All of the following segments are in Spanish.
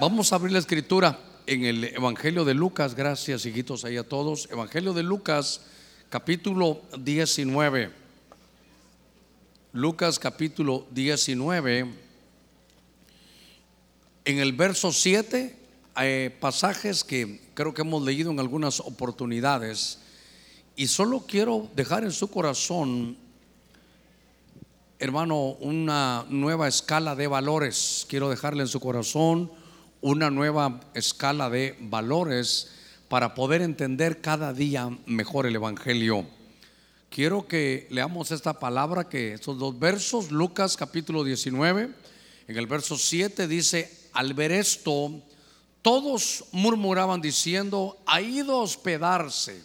Vamos a abrir la escritura en el Evangelio de Lucas. Gracias, hijitos, ahí a todos. Evangelio de Lucas, capítulo 19. Lucas, capítulo 19. En el verso 7 hay pasajes que creo que hemos leído en algunas oportunidades. Y solo quiero dejar en su corazón, hermano, una nueva escala de valores. Quiero dejarle en su corazón una nueva escala de valores para poder entender cada día mejor el Evangelio. Quiero que leamos esta palabra, que estos dos versos, Lucas capítulo 19, en el verso 7 dice, al ver esto, todos murmuraban diciendo, ha ido a hospedarse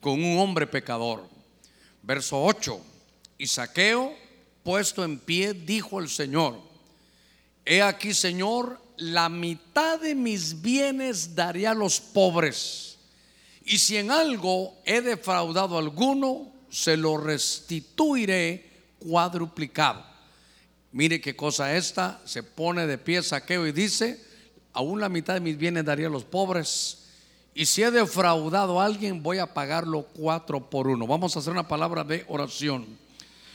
con un hombre pecador. Verso 8, y Saqueo, puesto en pie, dijo el Señor, he aquí, Señor, la mitad de mis bienes daré a los pobres. Y si en algo he defraudado a alguno, se lo restituiré cuadruplicado. Mire qué cosa esta, se pone de pie saqueo y dice, aún la mitad de mis bienes daría a los pobres. Y si he defraudado a alguien, voy a pagarlo cuatro por uno. Vamos a hacer una palabra de oración.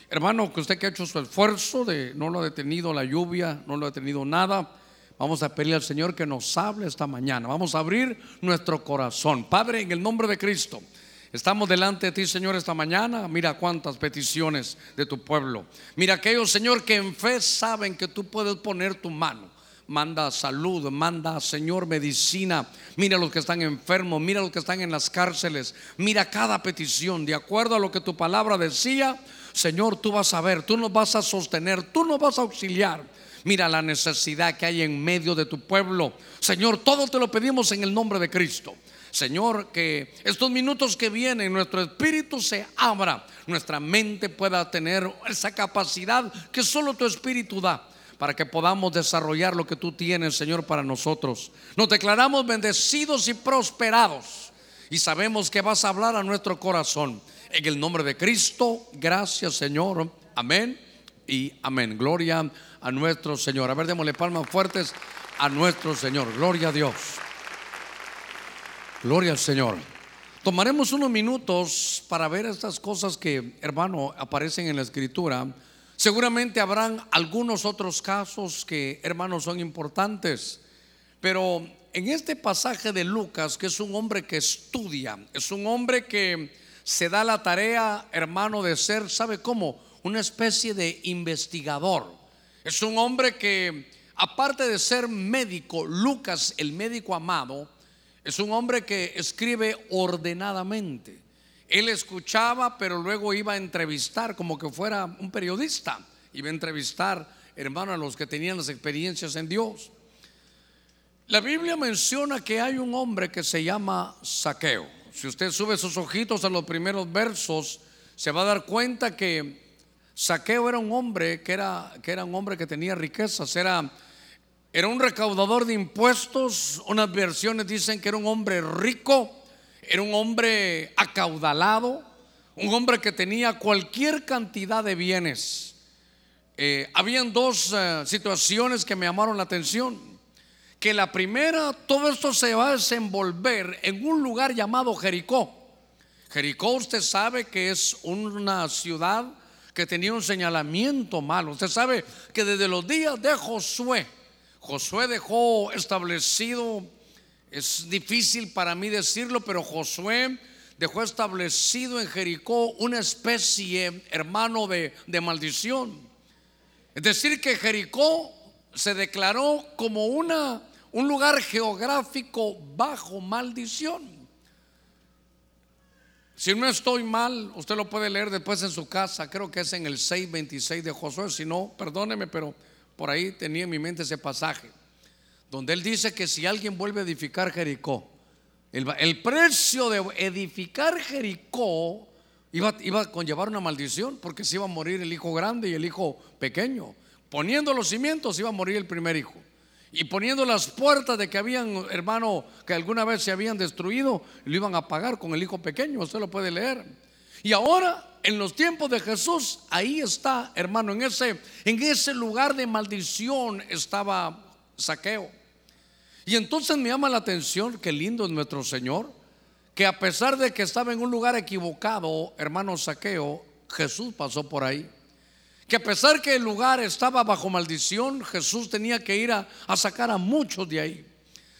Hermano, que usted que ha hecho su esfuerzo de no lo ha detenido la lluvia, no lo ha detenido nada Vamos a pedirle al Señor que nos hable esta mañana. Vamos a abrir nuestro corazón. Padre, en el nombre de Cristo. Estamos delante de ti, Señor, esta mañana. Mira cuántas peticiones de tu pueblo. Mira aquellos, Señor, que en fe saben que tú puedes poner tu mano. Manda salud, manda, Señor, medicina. Mira los que están enfermos, mira los que están en las cárceles. Mira cada petición, de acuerdo a lo que tu palabra decía. Señor, tú vas a ver, tú nos vas a sostener, tú nos vas a auxiliar. Mira la necesidad que hay en medio de tu pueblo. Señor, todo te lo pedimos en el nombre de Cristo. Señor, que estos minutos que vienen, nuestro espíritu se abra, nuestra mente pueda tener esa capacidad que solo tu espíritu da para que podamos desarrollar lo que tú tienes, Señor, para nosotros. Nos declaramos bendecidos y prosperados y sabemos que vas a hablar a nuestro corazón. En el nombre de Cristo, gracias, Señor. Amén y amén. Gloria a nuestro Señor. A ver, démosle palmas fuertes a nuestro Señor. Gloria a Dios. Gloria al Señor. Tomaremos unos minutos para ver estas cosas que, hermano, aparecen en la escritura. Seguramente habrán algunos otros casos que, hermanos, son importantes. Pero en este pasaje de Lucas, que es un hombre que estudia, es un hombre que se da la tarea, hermano, de ser, ¿sabe cómo? Una especie de investigador. Es un hombre que, aparte de ser médico, Lucas, el médico amado, es un hombre que escribe ordenadamente. Él escuchaba, pero luego iba a entrevistar como que fuera un periodista. Iba a entrevistar, hermano, a los que tenían las experiencias en Dios. La Biblia menciona que hay un hombre que se llama Saqueo. Si usted sube sus ojitos a los primeros versos, se va a dar cuenta que Saqueo era un hombre que era, que era un hombre que tenía riquezas, era, era un recaudador de impuestos. Unas versiones dicen que era un hombre rico, era un hombre acaudalado, un hombre que tenía cualquier cantidad de bienes. Eh, habían dos eh, situaciones que me llamaron la atención. Que la primera, todo esto se va a desenvolver en un lugar llamado Jericó. Jericó, usted sabe que es una ciudad que tenía un señalamiento malo. Usted sabe que desde los días de Josué, Josué dejó establecido, es difícil para mí decirlo, pero Josué dejó establecido en Jericó una especie, hermano, de, de maldición. Es decir, que Jericó se declaró como una, un lugar geográfico bajo maldición. Si no estoy mal, usted lo puede leer después en su casa, creo que es en el 6.26 de Josué, si no, perdóneme, pero por ahí tenía en mi mente ese pasaje, donde él dice que si alguien vuelve a edificar Jericó, el, precio de edificar Jericó iba, iba a conllevar una maldición, porque se iba a morir el hijo grande y el hijo pequeño. Poniendo los cimientos iba a morir el primer hijo y poniendo las puertas de que habían, hermano, que alguna vez se habían destruido, lo iban a pagar con el hijo pequeño, usted lo puede leer. Y ahora, en los tiempos de Jesús, ahí está, hermano, en ese, en ese lugar de maldición estaba Saqueo. Y entonces me llama la atención, qué lindo es nuestro Señor, que a pesar de que estaba en un lugar equivocado, hermano Saqueo, Jesús pasó por ahí. Que a pesar que el lugar estaba bajo maldición, Jesús tenía que ir a, sacar a muchos de ahí.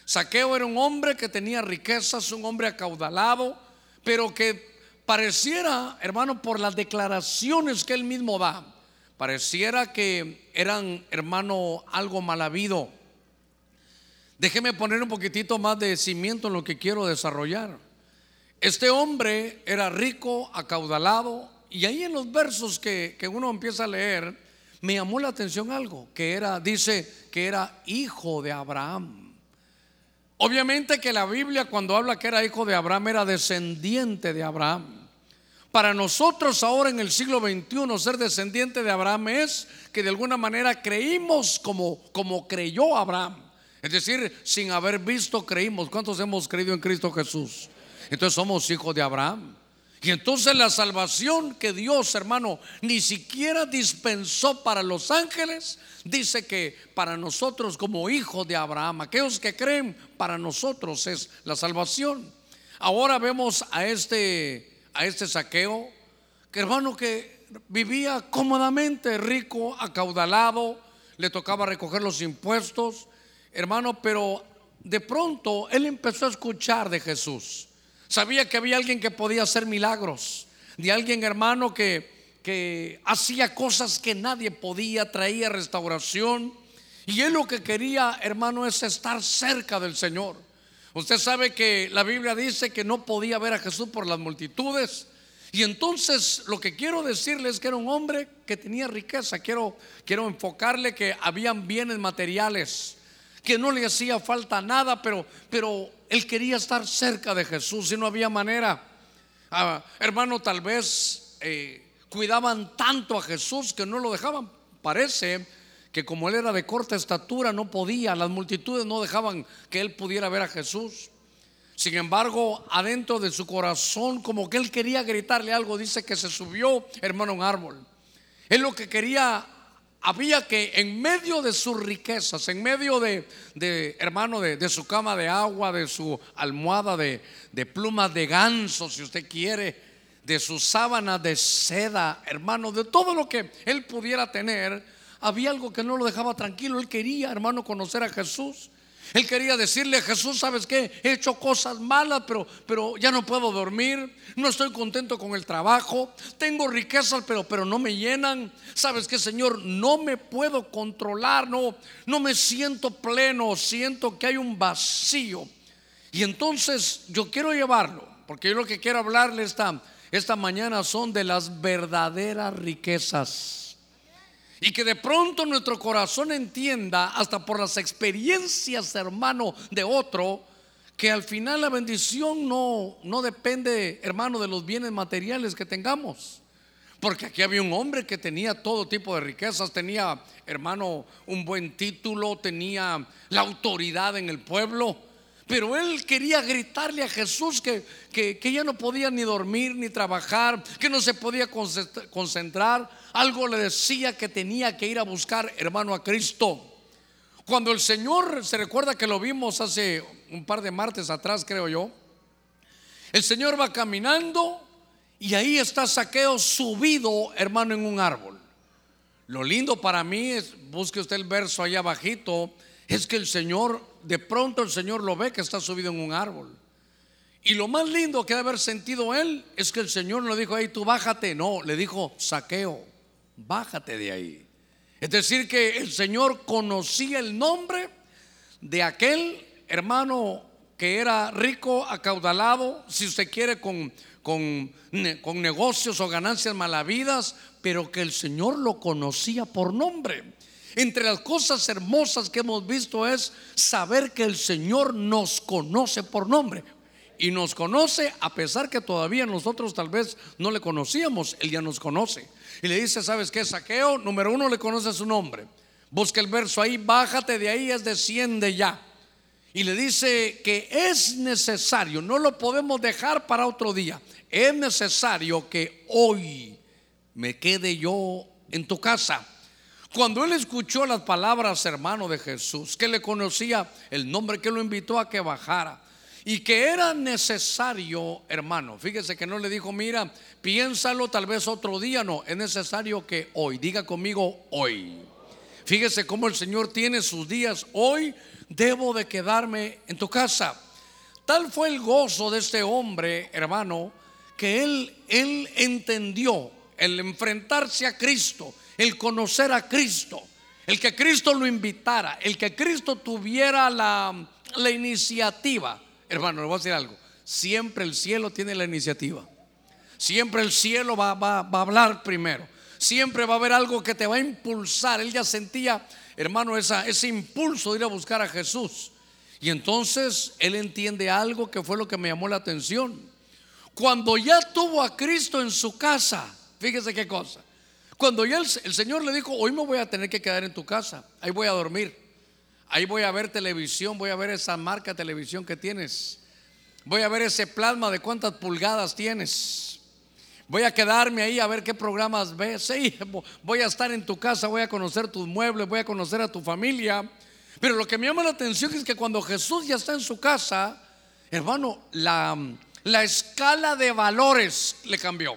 Saqueo era un hombre que tenía riquezas, un hombre acaudalado, pero que pareciera, hermano, por las declaraciones que él mismo da, pareciera que eran, hermano, algo mal habido. Déjeme poner un poquitito más de cimiento en lo que quiero desarrollar. Este hombre era rico, acaudalado, y ahí en los versos que, que uno empieza a leer, me llamó la atención algo, que era, dice que era hijo de Abraham. Obviamente que la Biblia cuando habla que era hijo de Abraham era descendiente de Abraham. Para nosotros ahora en el siglo XXI ser descendiente de Abraham es que de alguna manera creímos como, como creyó Abraham. Es decir, sin haber visto creímos. ¿Cuántos hemos creído en Cristo Jesús? Entonces somos hijos de Abraham. Y entonces la salvación que Dios, hermano, ni siquiera dispensó para los ángeles, dice que para nosotros como hijos de Abraham, aquellos que creen, para nosotros es la salvación. Ahora vemos a este a este saqueo, que hermano que vivía cómodamente, rico, acaudalado, le tocaba recoger los impuestos, hermano, pero de pronto él empezó a escuchar de Jesús. Sabía que había alguien que podía hacer milagros, de alguien hermano que, que hacía cosas que nadie podía, traía restauración. Y él lo que quería, hermano, es estar cerca del Señor. Usted sabe que la Biblia dice que no podía ver a Jesús por las multitudes. Y entonces lo que quiero decirle es que era un hombre que tenía riqueza. Quiero, quiero enfocarle que habían bienes materiales, que no le hacía falta nada, pero, pero él quería estar cerca de Jesús y no había manera. Ah, hermano, tal vez eh, cuidaban tanto a Jesús que no lo dejaban. Parece que como él era de corta estatura no podía, las multitudes no dejaban que él pudiera ver a Jesús. Sin embargo, adentro de su corazón, como que él quería gritarle algo, dice que se subió, hermano, un árbol. Él lo que quería, había que en medio de sus riquezas, en medio de, hermano, de, su cama de agua, de su almohada de, de plumas de ganso, si usted quiere, de su sábana de seda, hermano, de todo lo que él pudiera tener, había algo que no lo dejaba tranquilo. Él quería, hermano, conocer a Jesús. Él quería decirle a Jesús, ¿sabes qué? He hecho cosas malas, pero, pero ya no puedo dormir. No estoy contento con el trabajo. Tengo riquezas, pero, pero no me llenan. ¿Sabes qué, Señor? No me puedo controlar. No, no me siento pleno. Siento que hay un vacío. Y entonces yo quiero llevarlo, porque yo lo que quiero hablarle esta, esta mañana son de las verdaderas riquezas. Y que de pronto nuestro corazón entienda, hasta por las experiencias, hermano, de otro, que al final la bendición no, no depende, hermano, de los bienes materiales que tengamos. Porque aquí había un hombre que tenía todo tipo de riquezas, tenía, hermano, un buen título, tenía la autoridad en el pueblo. Pero él quería gritarle a Jesús que, que, ya no podía ni dormir ni trabajar, que no se podía concentrar. Algo le decía que tenía que ir a buscar, hermano, a Cristo. Cuando el Señor, se recuerda que lo vimos hace un par de martes atrás, creo yo, el Señor va caminando y ahí está Saqueo subido, hermano, en un árbol. Lo lindo para mí es, busque usted el verso allá abajito, es que el Señor, de pronto el Señor lo ve que está subido en un árbol. Y lo más lindo que debe haber sentido él es que el Señor no dijo, ahí tú bájate, no, le dijo, saqueo, bájate de ahí. Es decir, que el Señor conocía el nombre de aquel hermano que era rico, acaudalado, si usted quiere, con, con, con negocios o ganancias malavidas, pero que el Señor lo conocía por nombre. Entre las cosas hermosas que hemos visto es saber que el Señor nos conoce por nombre. Y nos conoce a pesar que todavía nosotros tal vez no le conocíamos, Él ya nos conoce. Y le dice, ¿sabes qué? Saqueo, número uno, le conoce su nombre. Busca el verso ahí, bájate de ahí, es desciende ya. Y le dice que es necesario, no lo podemos dejar para otro día. Es necesario que hoy me quede yo en tu casa Cuando él escuchó las palabras, hermano de Jesús, que le conocía el nombre que lo invitó a que bajara y que era necesario, hermano, fíjese que no le dijo, mira, piénsalo tal vez otro día, no, es necesario que hoy, diga conmigo hoy. Fíjese cómo el Señor tiene sus días, hoy debo de quedarme en tu casa. Tal fue el gozo de este hombre, hermano, que él, él entendió el enfrentarse a Cristo, el conocer a Cristo, el que Cristo lo invitara, el que Cristo tuviera la, la iniciativa. Hermano, le voy a decir algo. Siempre el cielo tiene la iniciativa. Siempre el cielo va, va, a hablar primero. Siempre va a haber algo que te va a impulsar. Él ya sentía, hermano, esa, ese impulso de ir a buscar a Jesús. Y entonces él entiende algo que fue lo que me llamó la atención. Cuando ya tuvo a Cristo en su casa, fíjese qué cosa. Cuando ya el, Señor le dijo, hoy me voy a tener que quedar en tu casa, ahí voy a dormir, ahí voy a ver televisión, voy a ver esa marca televisión que tienes, voy a ver ese plasma de cuántas pulgadas tienes, voy a quedarme ahí a ver qué programas ves, voy a estar en tu casa, voy a conocer tus muebles, voy a conocer a tu familia. Pero lo que me llama la atención es que cuando Jesús ya está en su casa, hermano, la escala de valores le cambió.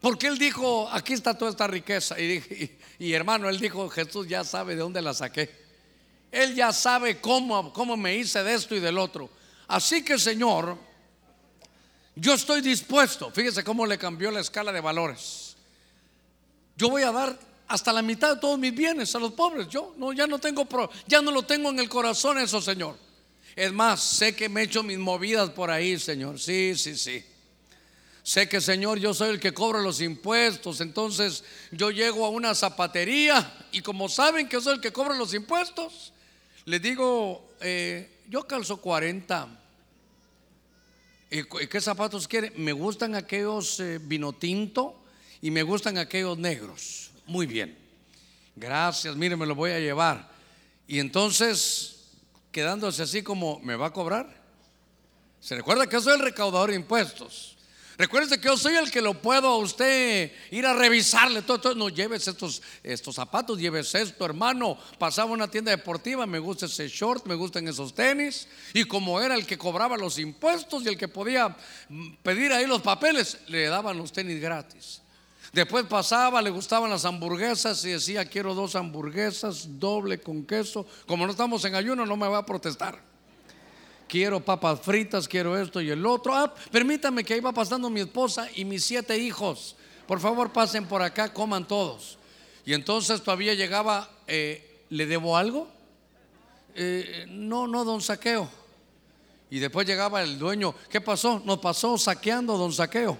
Porque él dijo, aquí está toda esta riqueza. Y, hermano, él dijo, Jesús ya sabe de dónde la saqué. Él ya sabe cómo, me hice de esto y del otro. Así que, Señor, yo estoy dispuesto. Fíjese cómo le cambió la escala de valores. Yo voy a dar hasta la mitad de todos mis bienes a los pobres. Yo no, ya no tengo, ya no lo tengo en el corazón eso, Señor. Es más, sé que me he hecho mis movidas por ahí, Señor. Sí, sí, sí. Sé que Señor, yo soy el que cobra los impuestos, entonces yo llego a una zapatería y como saben que soy el que cobra los impuestos, les digo, eh, yo calzo 40. ¿Y qué zapatos quiere? Me gustan aquellos eh, vino tinto y me gustan aquellos negros. Muy bien. Gracias, mire, me lo voy a llevar. Y entonces, quedándose así como, ¿me va a cobrar? Se recuerda que soy el recaudador de impuestos. Recuerde que yo soy el que lo puedo a usted ir a revisarle todo, No lleves estos, estos zapatos, lleves esto, hermano. Pasaba una tienda deportiva, me gusta ese short, me gustan esos tenis. Y como era el que cobraba los impuestos y el que podía mm, pedir ahí los papeles, le daban los tenis gratis. Después pasaba, le gustaban las hamburguesas y decía, quiero dos hamburguesas, doble con queso. Como no estamos en ayuno, no me va a protestar quiero papas fritas, quiero esto y el otro. Ah, permítame que ahí va pasando mi esposa y mis siete hijos. Por favor, pasen por acá, coman todos. Y entonces todavía llegaba, eh, ¿le debo algo? Eh, no, no, don Saqueo. Y después llegaba el dueño, ¿qué pasó? Nos pasó saqueando don Saqueo.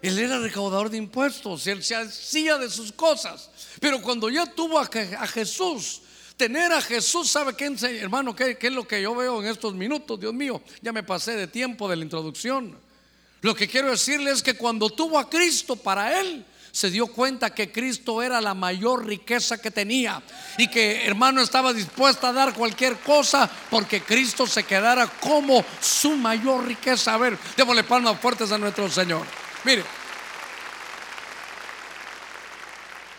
Él era recaudador de impuestos, él se hacía de sus cosas. Pero cuando ya tuvo a Jesús Tener a Jesús, ¿sabe qué, hermano? ¿qué, ¿Qué es lo que yo veo en estos minutos? Dios mío, ya me pasé de tiempo de la introducción. Lo que quiero decirle es que cuando tuvo a Cristo para él, se dio cuenta que Cristo era la mayor riqueza que tenía y que hermano estaba dispuesta a dar cualquier cosa porque Cristo se quedara como su mayor riqueza. A ver, démosle palmas fuertes a nuestro Señor. Mire,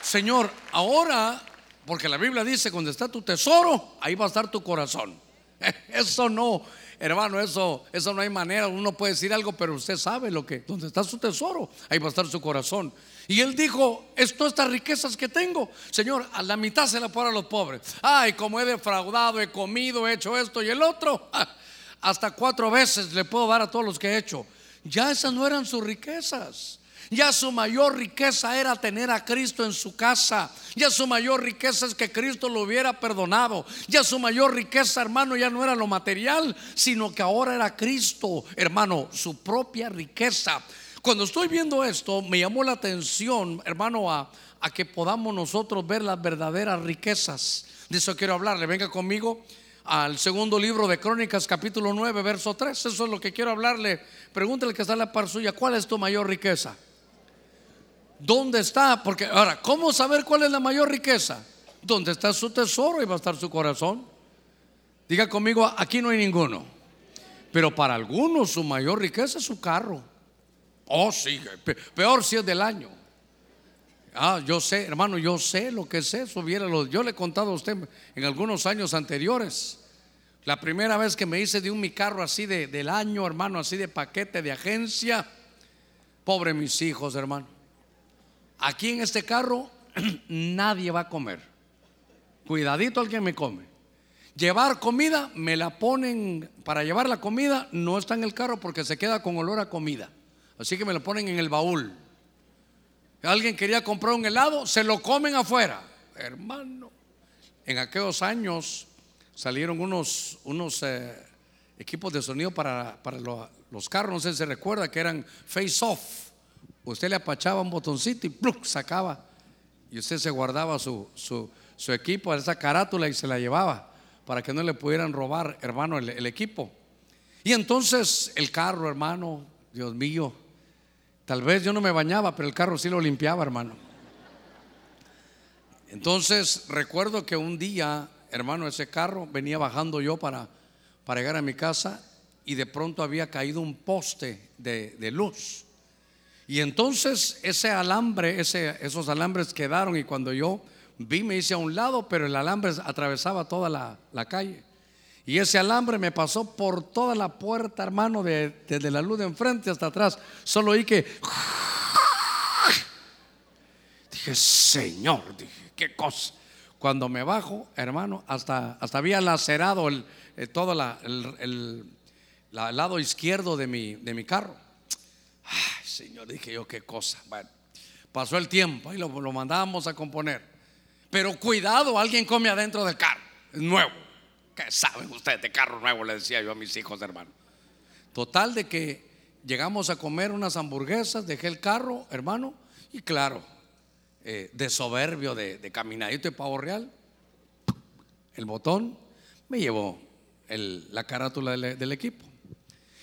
Señor, ahora porque la Biblia dice, cuando está tu tesoro, ahí va a estar tu corazón. Eso no, hermano, eso, eso no hay manera. Uno puede decir algo, pero usted sabe lo que, donde está su tesoro, ahí va a estar su corazón. Y él dijo, esto, estas riquezas que tengo, Señor, a la mitad se la puedo a los pobres. Ay, como he defraudado, he comido, he hecho esto y el otro. Hasta cuatro veces le puedo dar a todos los que he hecho. Ya esas no eran sus riquezas. Ya su mayor riqueza era tener a Cristo en su casa. Ya su mayor riqueza es que Cristo lo hubiera perdonado. Ya su mayor riqueza, hermano, ya no era lo material, sino que ahora era Cristo, hermano, su propia riqueza. Cuando estoy viendo esto, me llamó la atención, hermano, a, que podamos nosotros ver las verdaderas riquezas. De eso quiero hablarle. Venga conmigo al segundo libro de Crónicas, capítulo 9, verso 3. Eso es lo que quiero hablarle. Pregúntale que está en la par suya, ¿cuál es tu mayor riqueza? ¿Dónde está? Porque ahora, ¿cómo saber cuál es la mayor riqueza? ¿Dónde está su tesoro y va a estar su corazón? Diga conmigo, aquí no hay ninguno. Pero para algunos su mayor riqueza es su carro. Oh, sí, peor si es del año. Ah, yo sé, hermano, yo sé lo que es eso. Yo le he contado a usted en algunos años anteriores. La primera vez que me hice de un mi carro así de, del año, hermano, así de paquete de agencia. Pobre mis hijos, hermano. Aquí en este carro nadie va a comer. Cuidadito al que me come. Llevar comida, me la ponen para llevar la comida, no está en el carro porque se queda con olor a comida. Así que me lo ponen en el baúl. Alguien quería comprar un helado, se lo comen afuera. Hermano, en aquellos años salieron unos, unos eh, equipos de sonido para, los carros, no sé si se recuerda, que eran face off. Usted le apachaba un botoncito y ¡pluk! sacaba. Y usted se guardaba su, su, su equipo, esa carátula y se la llevaba para que no le pudieran robar, hermano, el, el equipo. Y entonces el carro, hermano, Dios mío, Tal vez yo no me bañaba, pero el carro sí lo limpiaba, hermano. Entonces recuerdo que un día, hermano, ese carro venía bajando yo para, para llegar a mi casa y de pronto había caído un poste de, luz. Y entonces ese alambre, esos alambres quedaron y cuando yo vi me hice a un lado, pero el alambre atravesaba toda la, calle. Y ese alambre me pasó por toda la puerta, hermano, desde la luz de enfrente hasta atrás. Solo oí que... Dije, Señor, dije, qué cosa. Cuando me bajo, hermano, hasta, hasta había lacerado eh, todo el, lado izquierdo de mi, de mi carro. Ay, Señor, dije yo, qué cosa. Bueno, pasó el tiempo y lo, lo mandábamos a componer. Pero cuidado, alguien come adentro del carro, nuevo. ¿Qué saben ustedes de carro nuevo? Le decía yo a mis hijos, hermano. Total de que llegamos a comer unas hamburguesas, dejé el carro, hermano, y claro, eh, de soberbio, de, caminadito de pavo real, el botón me llevó la carátula del, equipo.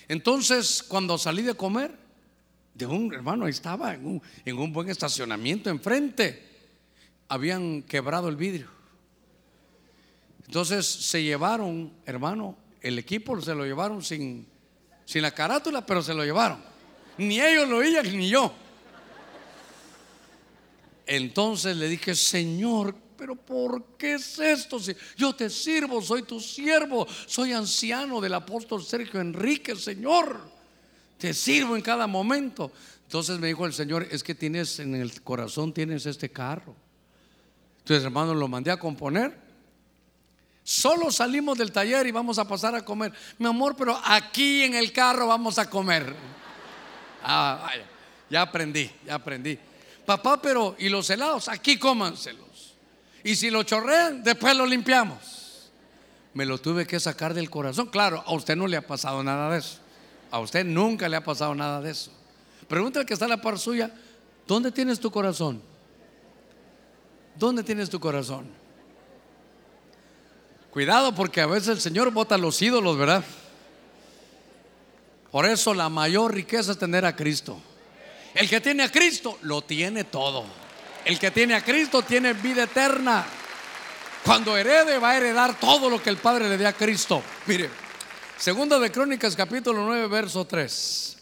Entonces, cuando salí de comer, de un hermano, estaba en un, en un buen estacionamiento enfrente, habían quebrado el vidrio. Entonces se llevaron, hermano, el equipo se lo llevaron sin, sin la carátula, pero se lo llevaron. Ni ellos lo oían, ni yo. Entonces le dije, Señor, pero ¿por qué es esto? Si yo te sirvo, soy tu siervo, soy anciano del apóstol Sergio Enrique, Señor. Te sirvo en cada momento. Entonces me dijo el Señor, es que tienes en el corazón, tienes este carro. Entonces, hermano, lo mandé a componer Solo salimos del taller y vamos a pasar a comer. Mi amor, pero aquí en el carro vamos a comer. Ah, ya aprendí, ya aprendí. Papá, pero ¿y los helados? Aquí cómanselos. Y si lo chorrean, después lo limpiamos. Me lo tuve que sacar del corazón. Claro, a usted no le ha pasado nada de eso. A usted nunca le ha pasado nada de eso. Pregúntale que está en la par suya, ¿dónde tienes tu corazón? ¿Dónde tienes tu corazón? Cuidado porque a veces el Señor vota los ídolos, ¿verdad? Por eso la mayor riqueza es tener a Cristo. El que tiene a Cristo lo tiene todo. El que tiene a Cristo tiene vida eterna. Cuando herede va a heredar todo lo que el Padre le dé a Cristo. Mire, segunda de Crónicas capítulo 9 verso 3.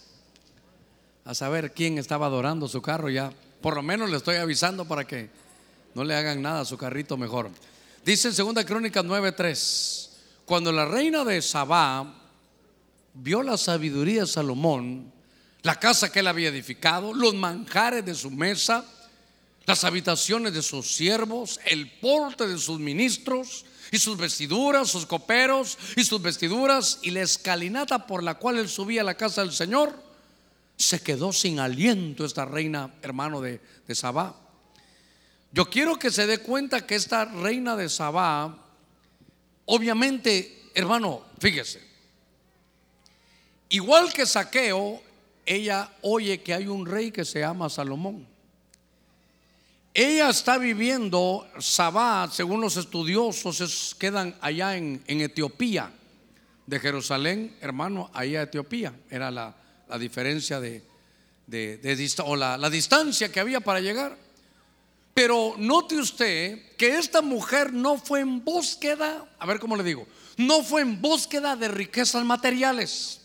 A saber quién estaba adorando su carro ya. Por lo menos le estoy avisando para que no le hagan nada a su carrito mejor. Dice en 2 Crónicas 9:3, cuando la reina de Sabá vio la sabiduría de Salomón, la casa que él había edificado, los manjares de su mesa, las habitaciones de sus siervos, el porte de sus ministros y sus vestiduras, sus coperos y sus vestiduras y la escalinata por la cual él subía a la casa del Señor, se quedó sin aliento esta reina, hermano de, de Sabá. Yo quiero que se dé cuenta que esta reina de Sabá, obviamente, hermano, fíjese, igual que Saqueo, ella oye que hay un rey que se llama Salomón. Ella está viviendo, Sabá, según los estudiosos, quedan allá en, Etiopía, de Jerusalén, hermano, allá a Etiopía. Era la, diferencia de, o la distancia que había para llegar. Pero note usted que esta mujer no fue en búsqueda, a ver cómo le digo, no fue en búsqueda de riquezas materiales.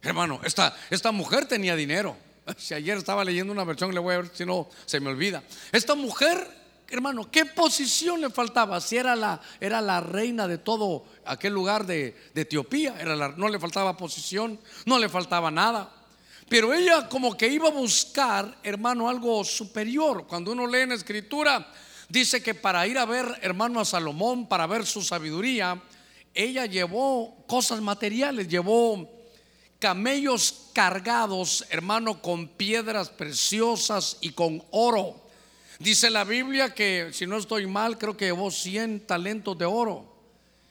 Hermano, esta, esta mujer tenía dinero, Si ayer estaba leyendo una versión, le voy a ver si no se me olvida. Esta mujer, hermano, ¿qué posición le faltaba? Si era la, era la reina de todo aquel lugar de, Etiopía, era no le faltaba posición, no le faltaba nada. Pero ella como que iba a buscar, hermano, algo superior. Cuando uno lee en la escritura, dice que para ir a ver, hermano, a Salomón, para ver su sabiduría, ella llevó cosas materiales, llevó camellos cargados, hermano, con piedras preciosas y con oro. Dice la Biblia que, si no estoy mal, creo que llevó 100 talentos de oro.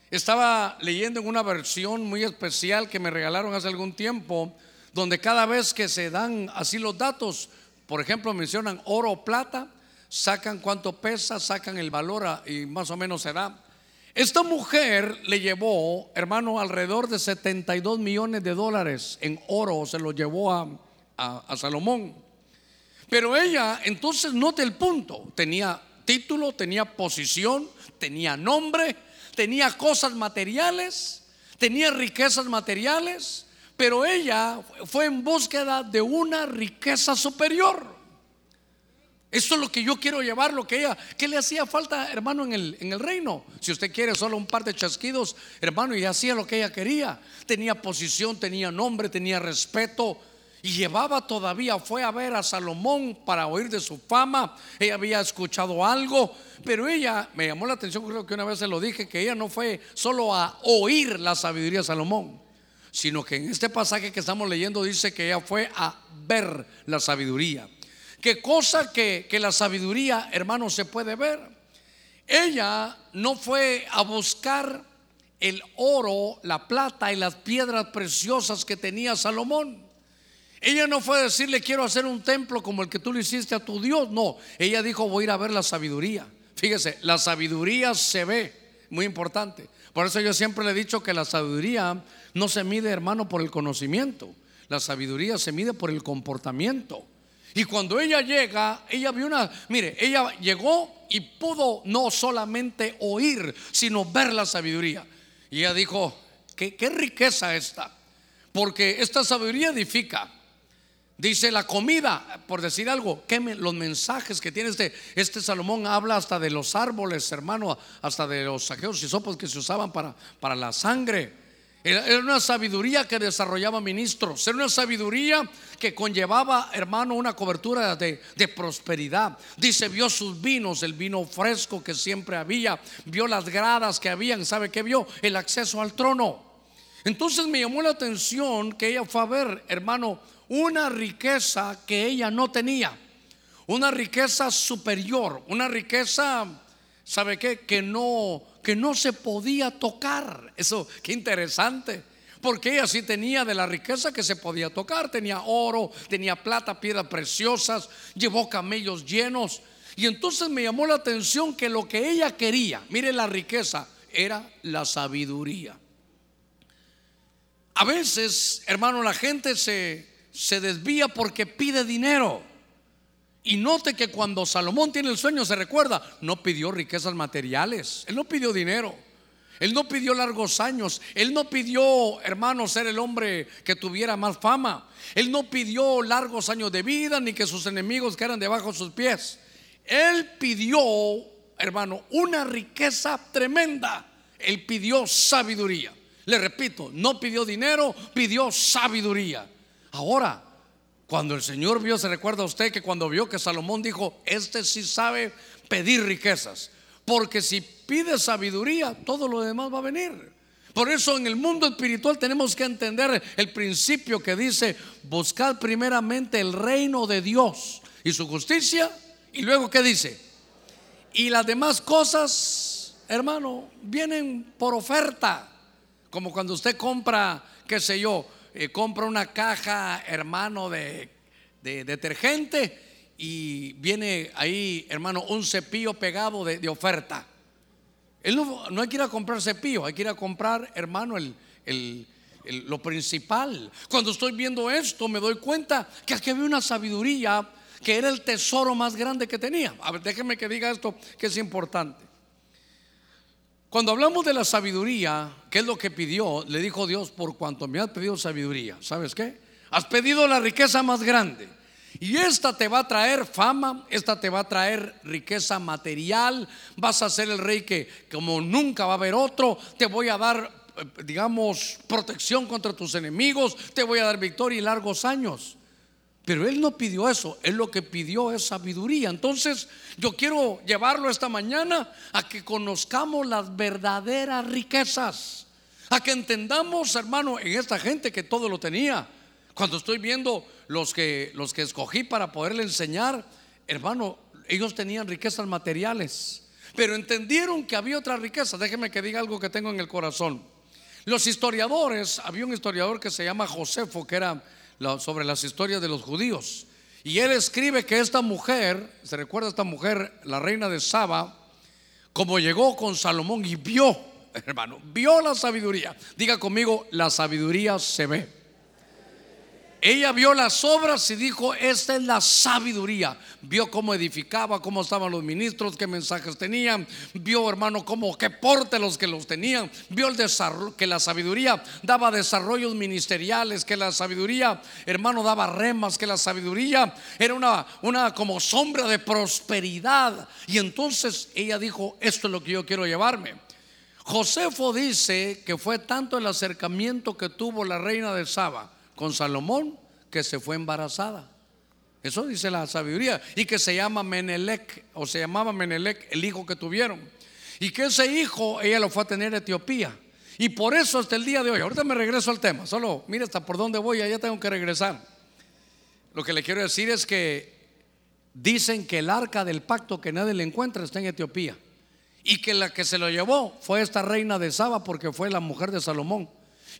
Estaba leyendo en una versión muy especial que me regalaron hace algún tiempo, donde cada vez que se dan así los datos, por ejemplo, mencionan oro o plata, sacan cuánto pesa, sacan el valor y más o menos se da. Esta mujer le llevó, hermano, alrededor de 72 millones de dólares en oro, se lo llevó a, a, Salomón. Pero ella, entonces, note el punto, tenía título, tenía posición, tenía nombre, tenía cosas materiales, tenía riquezas materiales, pero ella fue en búsqueda de una riqueza superior. Esto es lo que yo quiero llevar, lo que ella, ¿qué le hacía falta, hermano, en el, en el reino? Si usted quiere solo un par de chasquidos, hermano, y hacía lo que ella quería. Tenía posición, tenía nombre, tenía respeto. Y llevaba todavía, fue a ver a Salomón para oír de su fama. Ella había escuchado algo, pero ella, me llamó la atención, creo que una vez se lo dije, que ella no fue solo a oír la sabiduría de Salomón, sino que en este pasaje que estamos leyendo dice que ella fue a ver la sabiduría. Qué cosa que, la sabiduría, hermano, se puede ver. Ella no fue a buscar el oro, la plata y las piedras preciosas que tenía Salomón. Ella no fue a decirle quiero hacer un templo como el que tú le hiciste a tu Dios. No, ella dijo voy a ir a ver la sabiduría. Fíjese, la sabiduría se ve, muy importante. Por eso yo siempre le he dicho que la sabiduría no se mide, hermano, por el conocimiento. La sabiduría se mide por el comportamiento. Y cuando ella llega, ella vio una, mire, ella llegó y pudo no solamente oír, sino ver la sabiduría. Y ella dijo, qué, qué riqueza esta, porque esta sabiduría edifica. Dice la comida, por decir algo, los mensajes que tiene este, este Salomón habla hasta de los árboles, hermano, hasta de los saqueos y sopos que se usaban para, para la sangre. Era una sabiduría que desarrollaba ministros, era una sabiduría que conllevaba, hermano, una cobertura de, prosperidad. Dice, vio sus vinos, el vino fresco que siempre había, vio las gradas que habían, ¿sabe qué vio? El acceso al trono. Entonces me llamó la atención que ella fue a ver, hermano, una riqueza que ella no tenía, una riqueza superior, una riqueza, ¿sabe qué? Que no que no se podía tocar. Eso, qué interesante. Porque ella sí tenía de la riqueza que se podía tocar. Tenía oro, tenía plata, piedras preciosas, llevó camellos llenos. Y entonces me llamó la atención que lo que ella quería, mire la riqueza, era la sabiduría. A veces, hermano, la gente se, se desvía porque pide dinero. Y note que cuando Salomón tiene el sueño se recuerda, no pidió riquezas materiales, él no pidió dinero, él no pidió largos años, él no pidió, hermano, ser el hombre que tuviera más fama, él no pidió largos años de vida ni que sus enemigos quedaran debajo de sus pies. Él pidió, hermano, una riqueza tremenda, él pidió sabiduría. Le repito, no pidió dinero, pidió sabiduría. Ahora, cuando el Señor vio, se recuerda a usted que cuando vio que Salomón dijo, este sí sabe pedir riquezas, porque si pide sabiduría, todo lo demás va a venir. Por eso en el mundo espiritual tenemos que entender el principio que dice, buscad primeramente el reino de Dios y su justicia, y luego ¿qué dice? Y las demás cosas, hermano, vienen por oferta, como cuando usted compra, qué sé yo, eh, compra una caja, hermano, de, detergente y viene ahí, hermano, un cepillo pegado de, oferta. Él no, hay que ir a comprar cepillo, hay que ir a comprar, hermano, el, lo principal. Cuando estoy viendo esto, me doy cuenta que aquí había una sabiduría que era el tesoro más grande que tenía. A ver, déjeme que diga esto que es importante. Cuando hablamos de la sabiduría, ¿qué es lo que pidió? Le dijo Dios, por cuanto me has pedido sabiduría, ¿sabes qué? Has pedido la riqueza más grande. Y esta te va a traer fama, esta te va a traer riqueza material, vas a ser el rey que como nunca va a haber otro, te voy a dar, eh, digamos, protección contra tus enemigos, te voy a dar victoria y largos años. Pero él no pidió eso, él lo que pidió es sabiduría. Entonces yo quiero llevarlo esta mañana a que conozcamos las verdaderas riquezas, a que entendamos, hermano, en esta gente que todo lo tenía. Cuando estoy viendo los que, los que escogí para poderle enseñar, hermano, ellos tenían riquezas materiales, pero entendieron que había otra riqueza. Déjeme que diga algo que tengo en el corazón. Los historiadores, había un historiador que se llama Josefo, que era sobre las historias de los judíos. Y él escribe que esta mujer, se recuerda esta mujer, la reina de Saba, como llegó con Salomón y vio, hermano, vio la sabiduría. Diga conmigo, la sabiduría se ve. Ella vio las obras y dijo, esta es la sabiduría. Vio cómo edificaba, cómo estaban los ministros, qué mensajes tenían. Vio, hermano, cómo, qué porte los que los tenían. Vio el desarrollo, que la sabiduría daba desarrollos ministeriales, que la sabiduría, hermano, daba remas, que la sabiduría era una, una como sombra de prosperidad. Y entonces ella dijo, esto es lo que yo quiero llevarme. Josefo dice que fue tanto el acercamiento que tuvo la reina de Saba con Salomón que se fue embarazada. Eso dice la sabiduría. Y que se llama Menelec, o se llamaba Menelec, el hijo que tuvieron. Y que ese hijo ella lo fue a tener a Etiopía. Y por eso hasta el día de hoy, ahorita me regreso al tema, solo mira hasta por dónde voy, allá tengo que regresar. Lo que le quiero decir es que dicen que el arca del pacto que nadie le encuentra está en Etiopía. Y que la que se lo llevó fue esta reina de Saba porque fue la mujer de Salomón.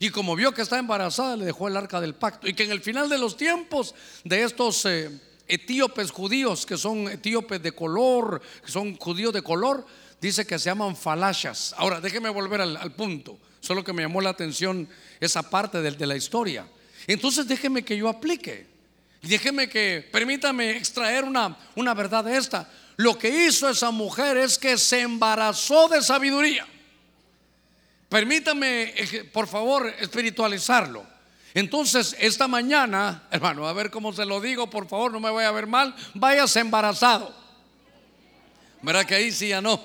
Y como vio que está embarazada, le dejó el arca del pacto. Y que en el final de los tiempos de estos eh, etíopes judíos, que son etíopes de color, que son judíos de color, dice que se llaman falashas. Ahora, déjeme volver al, punto. Solo que me llamó la atención esa parte de, de la historia. Entonces déjeme que yo aplique. Déjeme que, permítame extraer una, una verdad de esta. Lo que hizo esa mujer es que se embarazó de sabiduría. Permítame, por favor, espiritualizarlo. Entonces, esta mañana, hermano, a ver cómo se lo digo, por favor, no me vaya a ver mal, váyase embarazado. ¿Verdad que ahí sí ya no?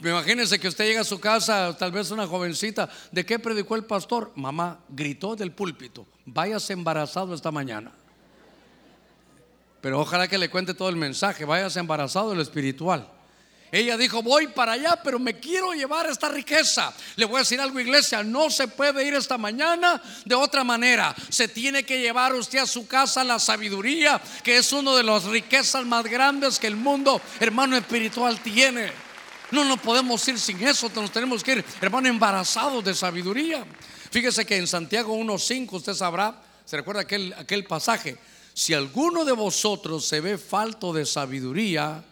Imagínense que usted llega a su casa, tal vez una jovencita, ¿de qué predicó el pastor? Mamá gritó del púlpito, váyase embarazado esta mañana. Pero ojalá que le cuente todo el mensaje, váyase embarazado de lo espiritual. Ella dijo, voy para allá, pero me quiero llevar esta riqueza. Le voy a decir algo, iglesia, no se puede ir esta mañana de otra manera. Se tiene que llevar usted a su casa la sabiduría, que es una de las riquezas más grandes que el mundo, hermano espiritual, tiene. No nos podemos ir sin eso, nos tenemos que ir, hermano, embarazados de sabiduría. Fíjese que en Santiago 1.5 usted sabrá, se recuerda aquel, aquel pasaje, si alguno de vosotros se ve falto de sabiduría,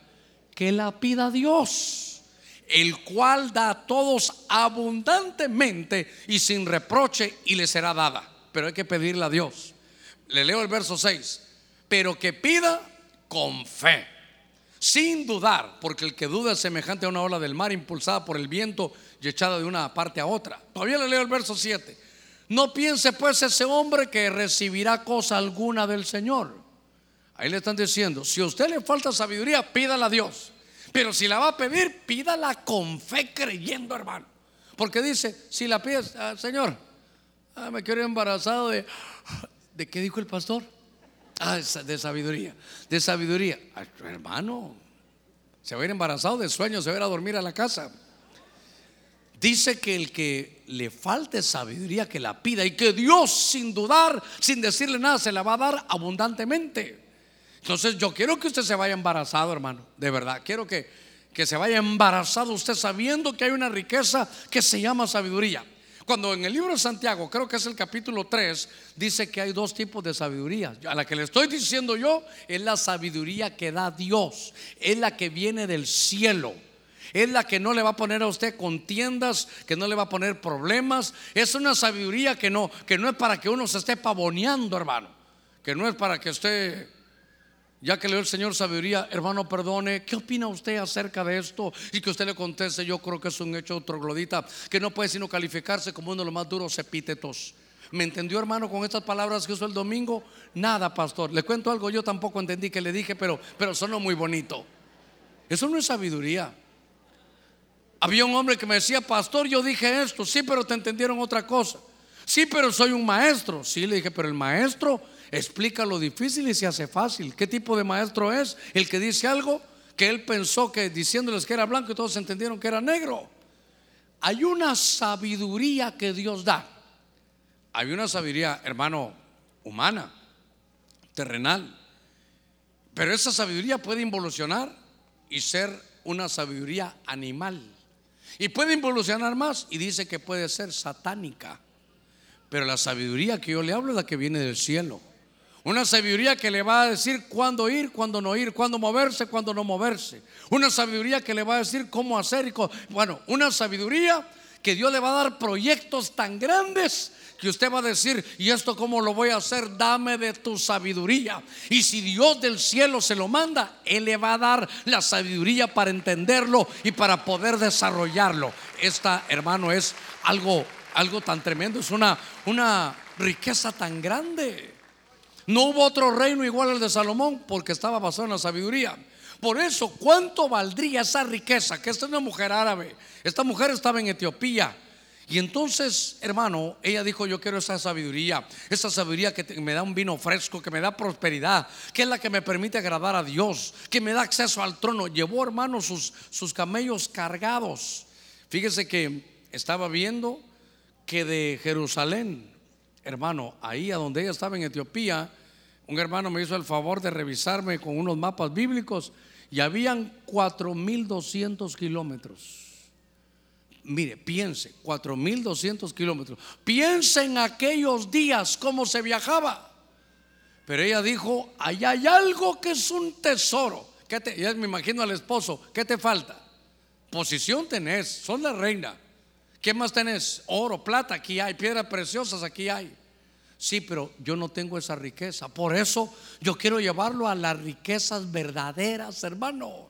que la pida Dios, el cual da a todos abundantemente y sin reproche y le será dada. Pero hay que pedirle a Dios. Le leo el verso 6. Pero que pida con fe, sin dudar, porque el que duda es semejante a una ola del mar impulsada por el viento y echada de una parte a otra. Todavía le leo el verso 7. No piense pues ese hombre que recibirá cosa alguna del Señor Ahí le están diciendo, si a usted le falta sabiduría, pídala a Dios. Pero si la va a pedir, pídala con fe creyendo, hermano. Porque dice, si la pides, ah, Señor, ah, me quiero embarazado de... ¿De qué dijo el pastor? Ah, de sabiduría. De sabiduría. hermano, se va a ir embarazado de sueño, se va a ir a dormir a la casa. Dice que el que le falte sabiduría, que la pida y que Dios, sin dudar, sin decirle nada, se la va a dar abundantemente. Entonces yo quiero que usted se vaya embarazado, hermano, de verdad. Quiero que, que se vaya embarazado usted sabiendo que hay una riqueza que se llama sabiduría. Cuando en el libro de Santiago, creo que es el capítulo 3, dice que hay dos tipos de sabiduría. A la que le estoy diciendo yo es la sabiduría que da Dios, es la que viene del cielo. Es la que no le va a poner a usted contiendas, que no le va a poner problemas. Es una sabiduría que no, que no es para que uno se esté pavoneando, hermano. Que no es para que usted ya que leo el Señor sabiduría, hermano, perdone, ¿qué opina usted acerca de esto? Y que usted le conteste, yo creo que es un hecho troglodita que no puede sino calificarse como uno de los más duros epítetos. ¿Me entendió hermano con estas palabras que usó el domingo? Nada, pastor. Le cuento algo, yo tampoco entendí que le dije, pero, pero sonó muy bonito. Eso no es sabiduría. Había un hombre que me decía, pastor, yo dije esto, sí, pero te entendieron otra cosa. Sí, pero soy un maestro. Sí, le dije, pero el maestro explica lo difícil y se hace fácil. ¿Qué tipo de maestro es? El que dice algo que él pensó que diciéndoles que era blanco y todos entendieron que era negro. Hay una sabiduría que Dios da. Hay una sabiduría, hermano, humana, terrenal. Pero esa sabiduría puede involucionar y ser una sabiduría animal. Y puede involucionar más y dice que puede ser satánica. Pero la sabiduría que yo le hablo es la que viene del cielo. Una sabiduría que le va a decir cuándo ir, cuándo no ir, cuándo moverse, cuándo no moverse. Una sabiduría que le va a decir cómo hacer y cómo. Bueno, una sabiduría que Dios le va a dar proyectos tan grandes que usted va a decir, ¿y esto cómo lo voy a hacer? Dame de tu sabiduría. Y si Dios del cielo se lo manda, Él le va a dar la sabiduría para entenderlo y para poder desarrollarlo. Esta, hermano, es algo, algo tan tremendo, es una, una riqueza tan grande. No hubo otro reino igual al de Salomón porque estaba basado en la sabiduría. Por eso, ¿cuánto valdría esa riqueza? Que esta es una mujer árabe. Esta mujer estaba en Etiopía. Y entonces, hermano, ella dijo, yo quiero esa sabiduría, esa sabiduría que me da un vino fresco, que me da prosperidad, que es la que me permite agradar a Dios, que me da acceso al trono. Llevó, hermano, sus, sus camellos cargados. Fíjese que estaba viendo que de Jerusalén hermano, ahí a donde ella estaba en Etiopía, un hermano me hizo el favor de revisarme con unos mapas bíblicos y habían 4.200 kilómetros. Mire, piense, 4.200 kilómetros. Piense en aquellos días cómo se viajaba. Pero ella dijo, allá hay algo que es un tesoro. ¿Qué te, ya me imagino al esposo, ¿qué te falta? Posición tenés, son la reina. ¿Qué más tenés? Oro, plata, aquí hay, piedras preciosas, aquí hay. Sí, pero yo no tengo esa riqueza. Por eso yo quiero llevarlo a las riquezas verdaderas, hermano.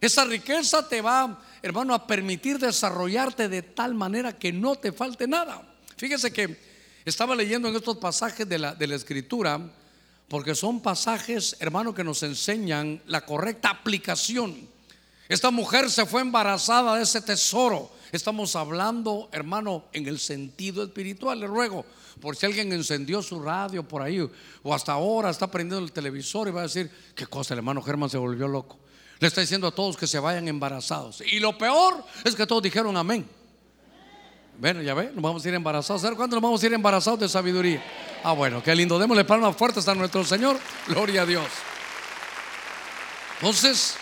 Esa riqueza te va, hermano, a permitir desarrollarte de tal manera que no te falte nada. Fíjese que estaba leyendo en estos pasajes de la, de la escritura, porque son pasajes, hermano, que nos enseñan la correcta aplicación. Esta mujer se fue embarazada de ese tesoro Estamos hablando, hermano, en el sentido espiritual. Le ruego, por si alguien encendió su radio por ahí o hasta ahora está prendiendo el televisor y va a decir, ¿qué cosa? El hermano Germán se volvió loco. Le está diciendo a todos que se vayan embarazados. Y lo peor es que todos dijeron amén. Bueno, ya ve, nos vamos a ir embarazados. ¿Sabe cuándo nos vamos a ir embarazados de sabiduría? Ah, bueno, qué lindo. Démosle palmas fuertes a nuestro Señor. Gloria a Dios. Entonces,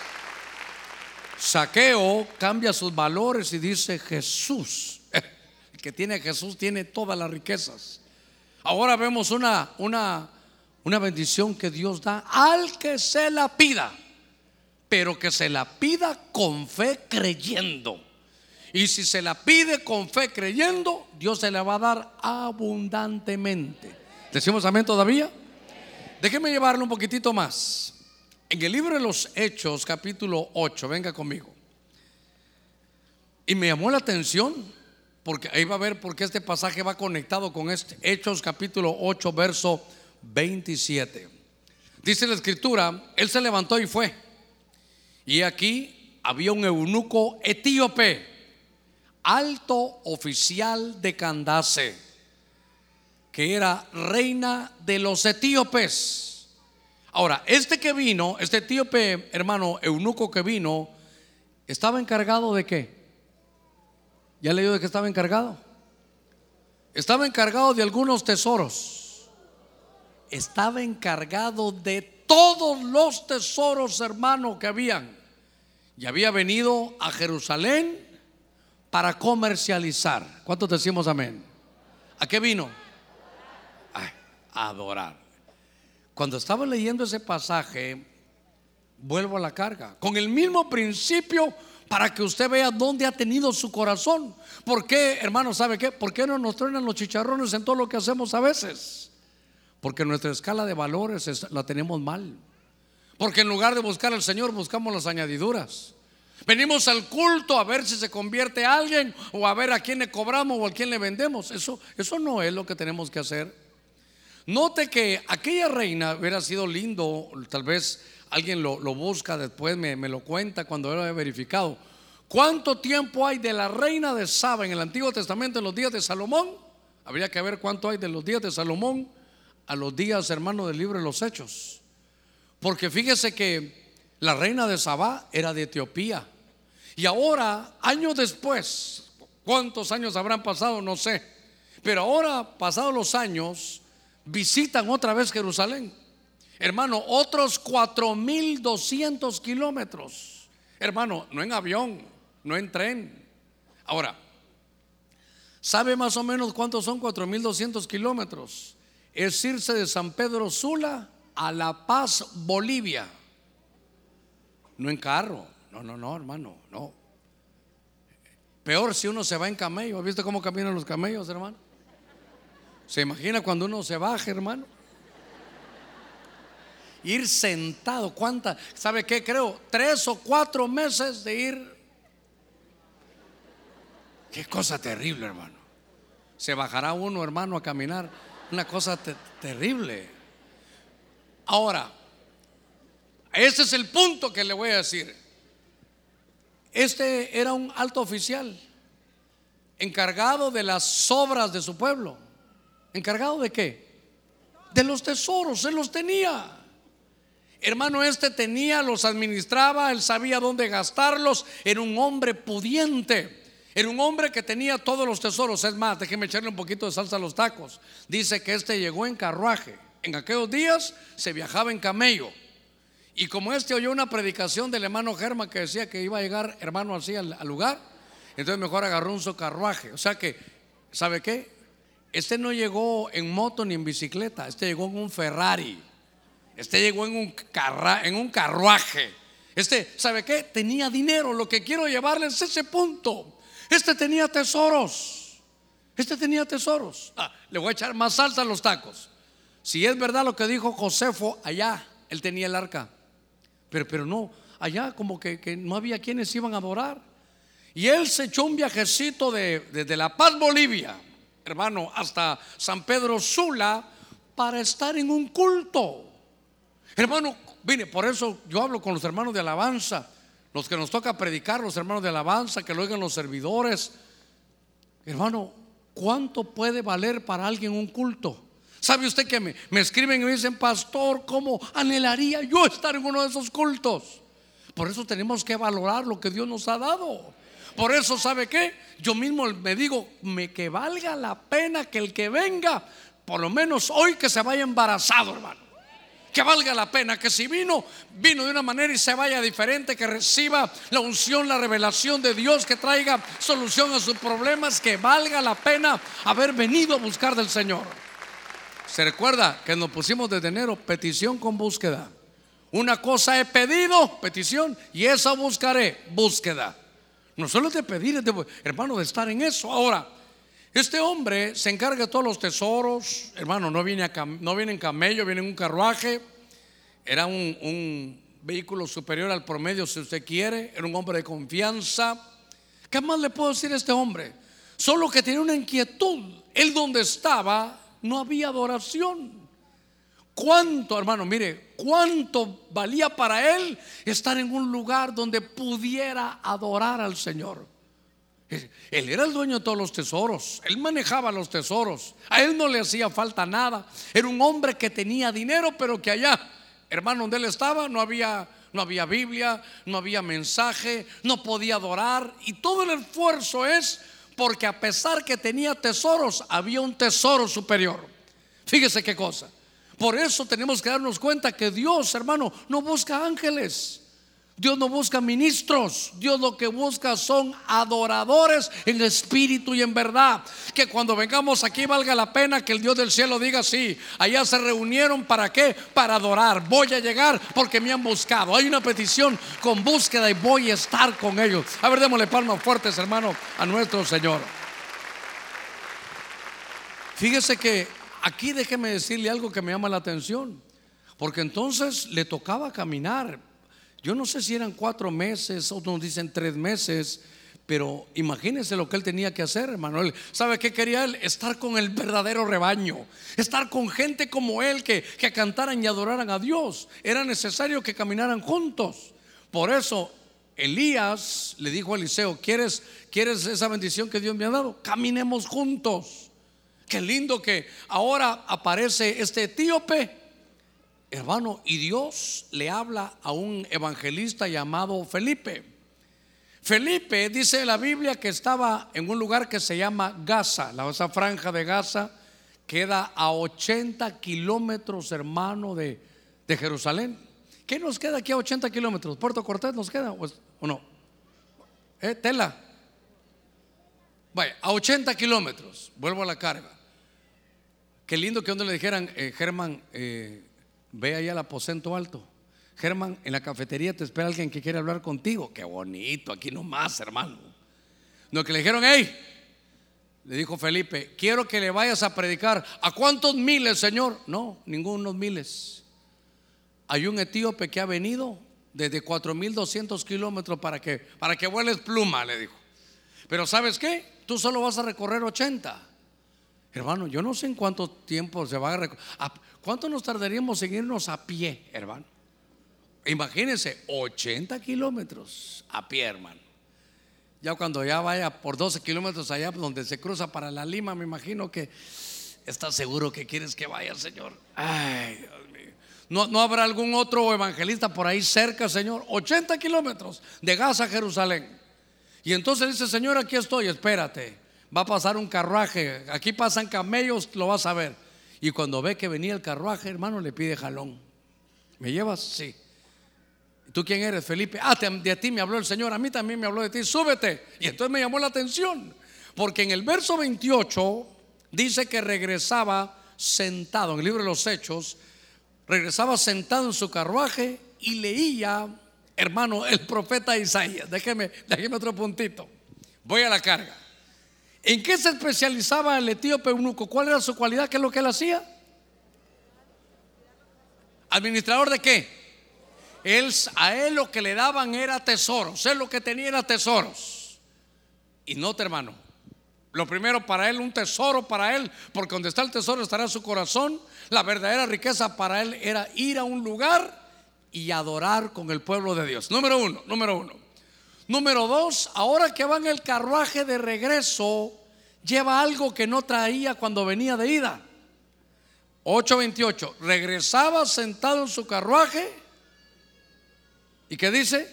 Saqueo cambia sus valores y dice Jesús. El que tiene Jesús tiene todas las riquezas. Ahora vemos una, una, una bendición que Dios da al que se la pida, pero que se la pida con fe creyendo. Y si se la pide con fe creyendo, Dios se la va a dar abundantemente. ¿Decimos amén todavía? Déjeme llevarlo un poquitito más. En el libro de los Hechos, capítulo 8, venga conmigo. Y me llamó la atención, porque ahí va a ver por qué este pasaje va conectado con este Hechos, capítulo 8, verso 27. Dice la escritura, él se levantó y fue. Y aquí había un eunuco etíope, alto oficial de Candace, que era reina de los etíopes Ahora, este que vino, este etíope hermano eunuco que vino, ¿estaba encargado de qué? ¿Ya leído de qué estaba encargado? Estaba encargado de algunos tesoros. Estaba encargado de todos los tesoros, hermano, que habían. Y había venido a Jerusalén para comercializar. ¿Cuántos decimos amén? ¿A qué vino? a adorar. Cuando estaba leyendo ese pasaje, vuelvo a la carga, con el mismo principio para que usted vea dónde ha tenido su corazón. ¿Por qué, hermano, sabe qué? ¿Por qué no nos traen los chicharrones en todo lo que hacemos a veces? Porque nuestra escala de valores la tenemos mal. Porque en lugar de buscar al Señor, buscamos las añadiduras. Venimos al culto a ver si se convierte alguien o a ver a quién le cobramos o a quién le vendemos. Eso, eso no es lo que tenemos que hacer. Note que aquella reina hubiera sido lindo, tal vez alguien lo, busca después, me, me, lo cuenta cuando lo he verificado. ¿Cuánto tiempo hay de la reina de Saba en el Antiguo Testamento en los días de Salomón? Habría que ver cuánto hay de los días de Salomón a los días, hermano, del libro de los Hechos. Porque fíjese que la reina de Sabá era de Etiopía. Y ahora, años después, ¿cuántos años habrán pasado? No sé. Pero ahora, pasados los años, visitan otra vez Jerusalén. Hermano, otros 4.200 kilómetros. Hermano, no en avión, no en tren. Ahora, ¿sabe más o menos cuántos son 4.200 kilómetros? Es irse de San Pedro Sula a La Paz, Bolivia. No en carro. No, no, no, hermano, no. Peor si uno se va en camello. ¿Has visto cómo caminan los camellos, hermano? ¿Se imagina cuando uno se baja, hermano? Ir sentado, ¿cuánta? ¿Sabe qué? Creo, tres o cuatro meses de ir. Qué cosa terrible, hermano. Se bajará uno, hermano, a caminar. Una cosa terrible. Ahora, ese es el punto que le voy a decir. Este era un alto oficial encargado de las obras de su pueblo. ¿Encargado de qué? De los tesoros, él los tenía. Hermano, este tenía, los administraba, él sabía dónde gastarlos, era un hombre pudiente. Era un hombre que tenía todos los tesoros. Es más, déjeme echarle un poquito de salsa a los tacos. Dice que este llegó en carruaje. En aquellos días se viajaba en camello. Y como este oyó una predicación del hermano Germa que decía que iba a llegar, hermano, así al, al lugar, entonces mejor agarró un su carruaje. O sea que, ¿sabe qué? Este no llegó en moto ni en bicicleta, este llegó en un Ferrari. Este llegó en un, en un carruaje. Este, ¿sabe qué? Tenía dinero. Lo que quiero llevarles es ese punto. Este tenía tesoros. Este tenía tesoros. Ah, le voy a echar más salsa a los tacos. Si es verdad lo que dijo Josefo, allá él tenía el arca. Pero, pero no, allá como que, no había quienes iban a adorar. Y él se echó un viajecito de, desde La Paz, Bolivia, hermano, hasta San Pedro Sula para estar en un culto. Hermano, mire, por eso yo hablo con los hermanos de alabanza, los que nos toca predicar, los hermanos de alabanza, que lo oigan los servidores. Hermano, ¿cuánto puede valer para alguien un culto? ¿Sabe usted que me, me escriben y me dicen, pastor, ¿cómo anhelaría yo estar en uno de esos cultos? Por eso tenemos que valorar lo que Dios nos ha dado. Por eso, ¿sabe qué? Yo mismo me digo, que valga la pena que el que venga, por lo menos hoy que se vaya embarazado, hermano. Que valga la pena, que si vino, vino de una manera y se vaya diferente, que reciba la unción, la revelación de Dios, que traiga solución a sus problemas, que valga la pena haber venido a buscar del Señor. Se recuerda que nos pusimos desde enero petición con búsqueda. Una cosa he pedido, petición, y esa buscaré, búsqueda. No solo de pedir, hermano, de estar en eso. Ahora, este hombre se encarga de todos los tesoros, hermano, no viene, no viene en camello, viene en un carruaje. Era un, un vehículo superior al promedio, si usted quiere. Era un hombre de confianza. ¿Qué más le puedo decir a este hombre? Solo que tenía una inquietud. Él donde estaba no había adoración. ¿Cuánto, hermano? Mire, cuánto valía para él estar en un lugar donde pudiera adorar al Señor. Él era el dueño de todos los tesoros, él manejaba los tesoros, a él no le hacía falta nada. Era un hombre que tenía dinero, pero que allá, hermano, donde él estaba no había no había Biblia, no había mensaje, no podía adorar y todo el esfuerzo es porque a pesar que tenía tesoros, había un tesoro superior. Fíjese qué cosa. Por eso tenemos que darnos cuenta que Dios, hermano, no busca ángeles. Dios no busca ministros, Dios lo que busca son adoradores en espíritu y en verdad. Que cuando vengamos aquí valga la pena que el Dios del cielo diga, sí, allá se reunieron para qué? Para adorar. Voy a llegar porque me han buscado. Hay una petición con búsqueda y voy a estar con ellos. A ver, démosle palmas fuertes, hermano, a nuestro Señor. Fíjese que aquí déjeme decirle algo que me llama la atención. Porque entonces le tocaba caminar Yo no sé si eran cuatro meses, otros dicen tres meses, pero imagínense lo que él tenía que hacer, hermano. ¿Sabe qué quería él? Estar con el verdadero rebaño, estar con gente como él que, que cantaran y adoraran a Dios. Era necesario que caminaran juntos. Por eso Elías le dijo a Eliseo, ¿quieres, ¿quieres esa bendición que Dios me ha dado? Caminemos juntos. Qué lindo que ahora aparece este etíope hermano, y Dios le habla a un evangelista llamado Felipe. Felipe dice la Biblia que estaba en un lugar que se llama Gaza, la esa franja de Gaza queda a 80 kilómetros, hermano, de, Jerusalén. ¿Qué nos queda aquí a 80 kilómetros? ¿Puerto Cortés nos queda o, no? ¿Eh? Tela. Vaya, a 80 kilómetros, vuelvo a la carga. Qué lindo que donde le dijeran, eh, Germán, eh, Ve ahí al aposento alto. Germán, en la cafetería te espera alguien que quiere hablar contigo. Qué bonito, aquí nomás, hermano. No, que le dijeron, hey, le dijo Felipe, quiero que le vayas a predicar. ¿A cuántos miles, Señor? No, ningunos miles. Hay un etíope que ha venido desde 4200 kilómetros para que, para que vueles pluma, le dijo. Pero ¿sabes qué? Tú solo vas a recorrer 80. Hermano, yo no sé en cuánto tiempo se va a recorrer. ¿Cuánto nos tardaríamos en irnos a pie, hermano? Imagínense, 80 kilómetros a pie, hermano. Ya cuando ya vaya por 12 kilómetros allá donde se cruza para la Lima, me imagino que está seguro que quieres que vaya, Señor. Ay, Dios mío. ¿No, ¿No habrá algún otro evangelista por ahí cerca, Señor? 80 kilómetros de Gaza a Jerusalén. Y entonces dice, Señor, aquí estoy, espérate. Va a pasar un carruaje. Aquí pasan camellos, lo vas a ver. Y cuando ve que venía el carruaje, hermano, le pide jalón. ¿Me llevas? Sí. ¿Tú quién eres, Felipe? Ah, de ti me habló el Señor, a mí también me habló de ti, súbete. Y entonces me llamó la atención, porque en el verso 28 dice que regresaba sentado, en el libro de los Hechos, regresaba sentado en su carruaje y leía, hermano, el profeta Isaías. Déjeme, déjeme otro puntito. Voy a la carga. ¿En qué se especializaba el etíope eunuco? ¿Cuál era su cualidad? ¿Qué es lo que él hacía? ¿Administrador de qué? Él, a él lo que le daban era tesoros. Él lo que tenía era tesoros. Y no, hermano. Lo primero para él, un tesoro para él, porque donde está el tesoro estará su corazón. La verdadera riqueza para él era ir a un lugar y adorar con el pueblo de Dios. Número uno, número uno. Número dos, ahora que va en el carruaje de regreso, lleva algo que no traía cuando venía de ida. 8.28, regresaba sentado en su carruaje. ¿Y qué dice?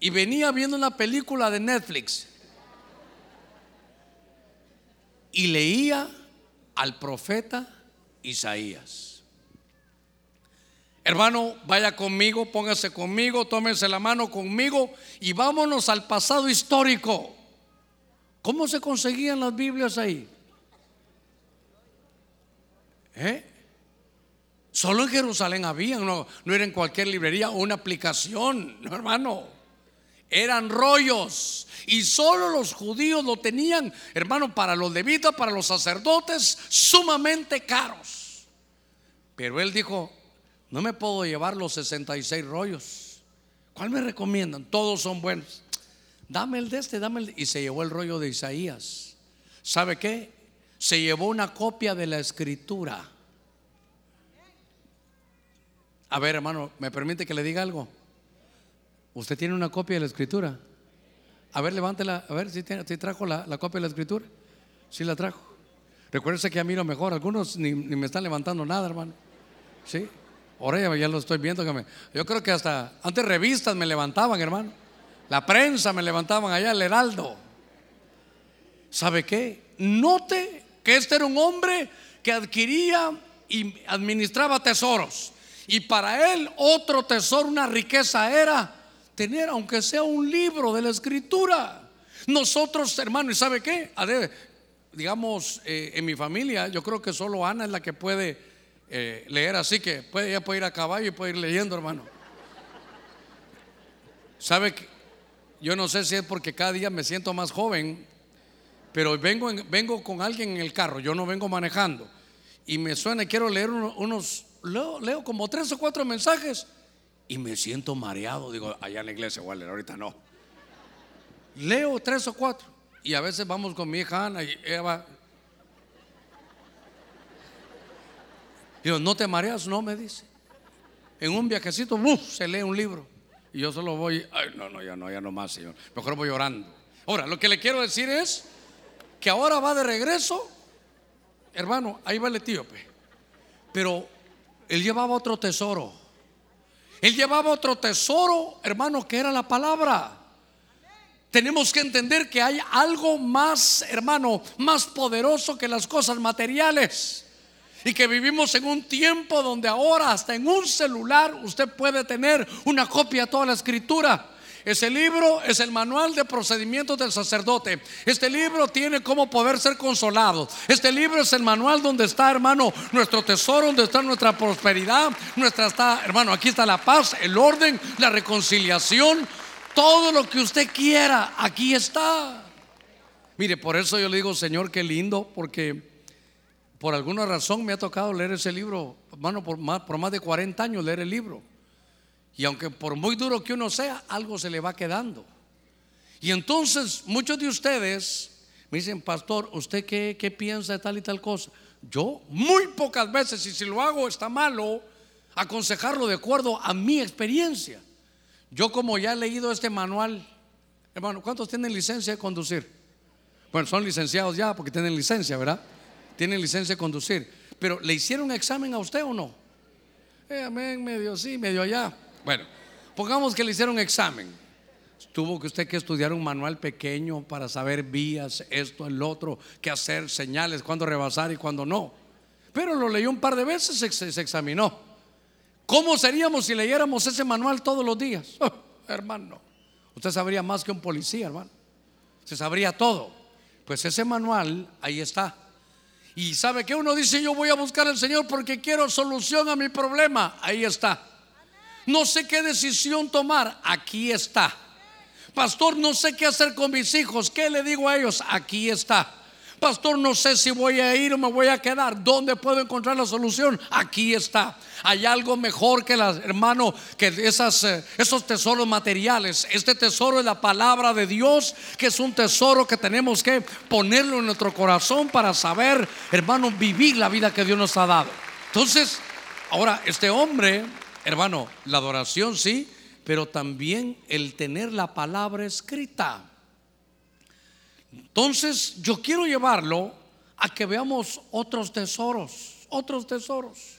Y venía viendo una película de Netflix. Y leía al profeta Isaías. Hermano, vaya conmigo, póngase conmigo, tómese la mano conmigo y vámonos al pasado histórico. ¿Cómo se conseguían las Biblias ahí? ¿Eh? Solo en Jerusalén había, no, no era en cualquier librería o una aplicación, no hermano. Eran rollos y solo los judíos lo tenían, hermano, para los levitas, para los sacerdotes, sumamente caros. Pero él dijo, no me puedo llevar los 66 rollos. ¿Cuál me recomiendan? Todos son buenos. Dame el de este, dame el Y se llevó el rollo de Isaías. ¿Sabe qué? Se llevó una copia de la escritura. A ver, hermano, ¿me permite que le diga algo? ¿Usted tiene una copia de la escritura? A ver, levántela, a ver si, trajo la, copia de la escritura. Sí la trajo. Recuérdese que ya miro mejor. Algunos ni, ni me están levantando nada, hermano. ¿Sí? Ahora ya, lo estoy viendo. Yo creo que hasta antes revistas me levantaban, hermano. La prensa me levantaban allá, el Heraldo. ¿Sabe qué? Note que este era un hombre que adquiría y administraba tesoros. Y para él otro tesoro, una riqueza era tener, aunque sea un libro de la escritura. Nosotros, hermano, ¿y sabe qué? Digamos, eh, en mi familia, yo creo que solo Ana es la que puede eh, leer así que puede, ella puede ir a caballo y puede ir leyendo, hermano. ¿Sabe que yo no sé si es porque cada día me siento más joven, pero vengo, vengo con alguien en el carro, yo no vengo manejando, y me suena, quiero leer unos, leo, como tres o cuatro mensajes, y me siento mareado. Digo, allá en la iglesia, igual, ahorita no. Leo tres o cuatro. Y a veces vamos con mi hija Ana y Eva. Digo, ¿no te mareas? No, me dice. En un viajecito, se lee un libro. Y yo solo voy, ay, no, no, ya no, ya no más, Señor. Mejor voy llorando. Ahora, lo que le quiero decir es que ahora va de regreso, hermano, ahí va el etíope. Pero él llevaba otro tesoro. Él llevaba otro tesoro, hermano, que era la palabra. Tenemos que entender que hay algo más, hermano, más poderoso que las cosas materiales. Y que vivimos en un tiempo donde ahora hasta en un celular usted puede tener una copia de toda la escritura. Ese libro es el manual de procedimientos del sacerdote. Este libro tiene cómo poder ser consolado. Este libro es el manual donde está, hermano, nuestro tesoro, donde está nuestra prosperidad, nuestra está, hermano, aquí está la paz, el orden, la reconciliación, todo lo que usted quiera, aquí está. Mire, por eso yo le digo, Señor, qué lindo, porque por alguna razón me ha tocado leer ese libro, hermano, por más, por más de 40 años leer el libro. Y aunque por muy duro que uno sea, algo se le va quedando. Y entonces muchos de ustedes me dicen, pastor, ¿usted qué, qué piensa de tal y tal cosa? Yo muy pocas veces, y si lo hago está malo, aconsejarlo de acuerdo a mi experiencia. Yo como ya he leído este manual, hermano, ¿cuántos tienen licencia de conducir? Bueno, son licenciados ya porque tienen licencia, ¿verdad? Tienen licencia de conducir. Pero ¿le hicieron examen a usted o no? Eh, amén, medio sí, medio allá. Bueno, pongamos que le hicieron examen. Tuvo que usted que estudiar un manual pequeño para saber vías, esto, el otro, qué hacer, señales, cuándo rebasar y cuándo no. Pero lo leyó un par de veces, se, se examinó. ¿Cómo seríamos si leyéramos ese manual todos los días? Oh, hermano, usted sabría más que un policía, hermano. Se sabría todo. Pues ese manual ahí está. Y sabe que uno dice, yo voy a buscar al Señor porque quiero solución a mi problema. Ahí está. No sé qué decisión tomar. Aquí está. Pastor, no sé qué hacer con mis hijos. ¿Qué le digo a ellos? Aquí está. Pastor, no sé si voy a ir o me voy a quedar. ¿Dónde puedo encontrar la solución? Aquí está. Hay algo mejor que las, hermano, que esas, eh, esos tesoros materiales. Este tesoro es la palabra de Dios, que es un tesoro que tenemos que ponerlo en nuestro corazón para saber, hermano, vivir la vida que Dios nos ha dado. Entonces, ahora, este hombre Hermano, la adoración sí, pero también el tener la palabra escrita. Entonces, yo quiero llevarlo a que veamos otros tesoros, otros tesoros.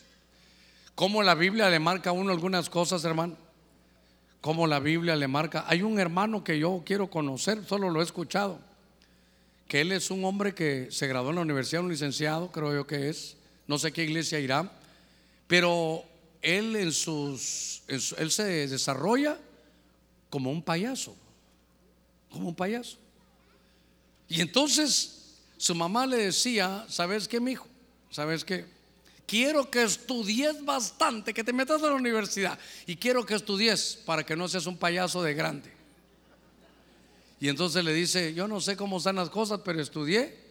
Como la Biblia le marca a uno algunas cosas, hermano. Como la Biblia le marca. Hay un hermano que yo quiero conocer, solo lo he escuchado. Que él es un hombre que se graduó en la universidad, un licenciado, creo yo que es. No sé qué iglesia irá. Pero él en sus, él se desarrolla como un payaso, como un payaso. Y entonces su mamá le decía, ¿sabes qué, mi hijo? ¿Sabes qué? Quiero que estudies bastante, que te metas a la universidad y quiero que estudies para que no seas un payaso de grande. Y entonces le dice, yo no sé cómo están las cosas, pero estudié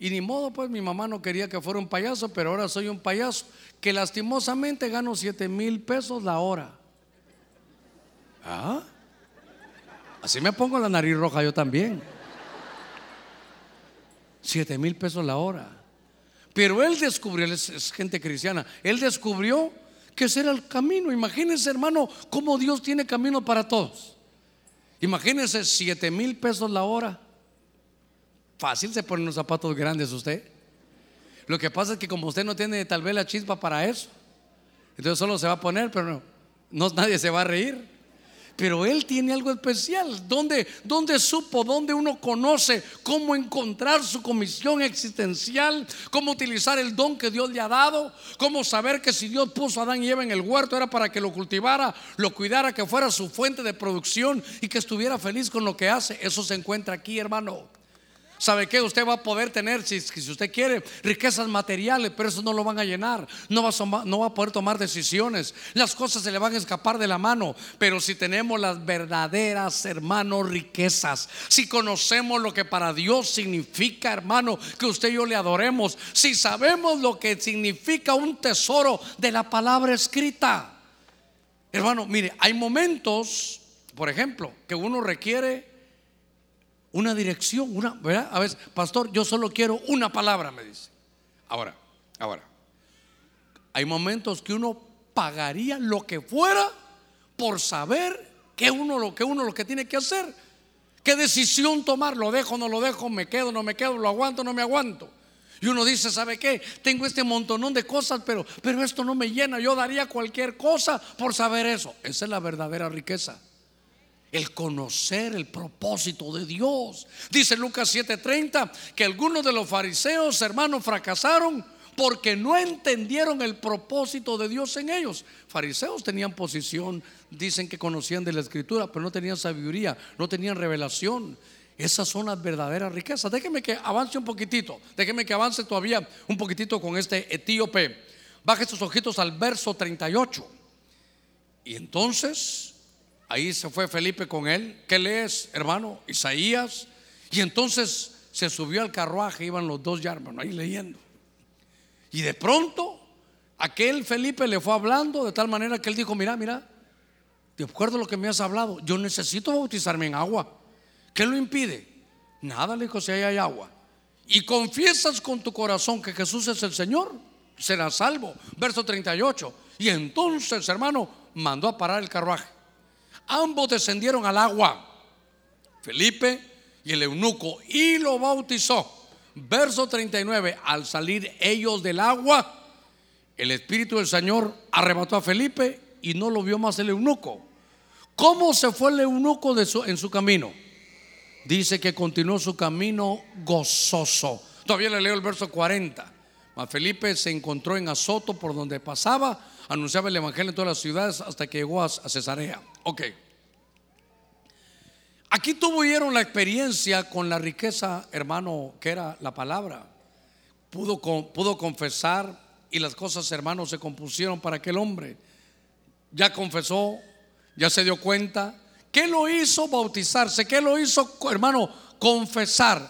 y ni modo, pues mi mamá no quería que fuera un payaso, pero ahora soy un payaso que lastimosamente gano 7 mil pesos la hora. ¿Ah? Así me pongo la nariz roja yo también. 7 mil pesos la hora. Pero él descubrió, él es, gente cristiana, él descubrió que ese era el camino. Imagínense, hermano, cómo Dios tiene camino para todos. Imagínense 7 mil pesos la hora. Fácil se pone unos zapatos grandes usted. Lo que pasa es que como usted no tiene tal vez la chispa para eso, entonces solo se va a poner, pero no nadie se va a reír. Pero él tiene algo especial. ¿Dónde, ¿Dónde supo? ¿Dónde uno conoce cómo encontrar su comisión existencial? ¿Cómo utilizar el don que Dios le ha dado? ¿Cómo saber que si Dios puso a Adán y Eva en el huerto era para que lo cultivara, lo cuidara, que fuera su fuente de producción y que estuviera feliz con lo que hace? Eso se encuentra aquí, hermano. ¿Sabe qué? Usted va a poder tener, si, si, usted quiere, riquezas materiales, pero eso no lo van a llenar. No va a, no va a poder tomar decisiones. Las cosas se le van a escapar de la mano. Pero si tenemos las verdaderas, hermanos, riquezas, si conocemos lo que para Dios significa, hermano, que usted y yo le adoremos, si sabemos lo que significa un tesoro de la palabra escrita. Hermano, mire, hay momentos, por ejemplo, que uno requiere una dirección, una, ¿verdad? A veces, pastor, yo solo quiero una palabra, me dice. Ahora, ahora, hay momentos que uno pagaría lo que fuera por saber que uno lo que uno lo que tiene que hacer. ¿Qué decisión tomar? ¿Lo dejo, no lo dejo? ¿Me quedo, no me quedo? ¿Lo aguanto, no me aguanto? Y uno dice, ¿sabe qué? Tengo este montonón de cosas, pero, pero esto no me llena. Yo daría cualquier cosa por saber eso. Esa es la verdadera riqueza. El conocer el propósito de Dios. Dice Lucas 7:30 que algunos de los fariseos, hermanos, fracasaron porque no entendieron el propósito de Dios en ellos. Fariseos tenían posición, dicen que conocían de la escritura, pero no tenían sabiduría, no tenían revelación. Esas son las verdaderas riquezas. Déjeme que avance un poquitito, déjeme que avance todavía un poquitito con este etíope. Baje sus ojitos al verso 38. Y entonces, ahí se fue Felipe con él. ¿Qué lees, hermano? Isaías. Y entonces se subió al carruaje, iban los dos ya, hermano, ahí leyendo. Y de pronto, aquel Felipe le fue hablando de tal manera que él dijo, mira, mira, de acuerdo a lo que me has hablado, yo necesito bautizarme en agua. ¿Qué lo impide? Nada, le dijo, si ahí hay agua. Y confiesas con tu corazón que Jesús es el Señor, serás salvo. Verso 38. Y entonces, hermano, mandó a parar el carruaje. Ambos descendieron al agua, Felipe y el eunuco, y lo bautizó. Verso 39, al salir ellos del agua, el Espíritu del Señor arrebató a Felipe y no lo vio más el eunuco. ¿Cómo se fue el eunuco en su camino? Dice que continuó su camino gozoso. Todavía le leo el verso 40. Mas Felipe se encontró en Azoto por donde pasaba, anunciaba el Evangelio en todas las ciudades hasta que llegó a Cesarea. Ok. Aquí tuvieron la experiencia con la riqueza, hermano, que era la palabra. Pudo, pudo confesar y las cosas, hermanos, se compusieron para aquel hombre. Ya confesó, ya se dio cuenta. ¿Qué lo hizo bautizarse? ¿Qué lo hizo, hermano, confesar?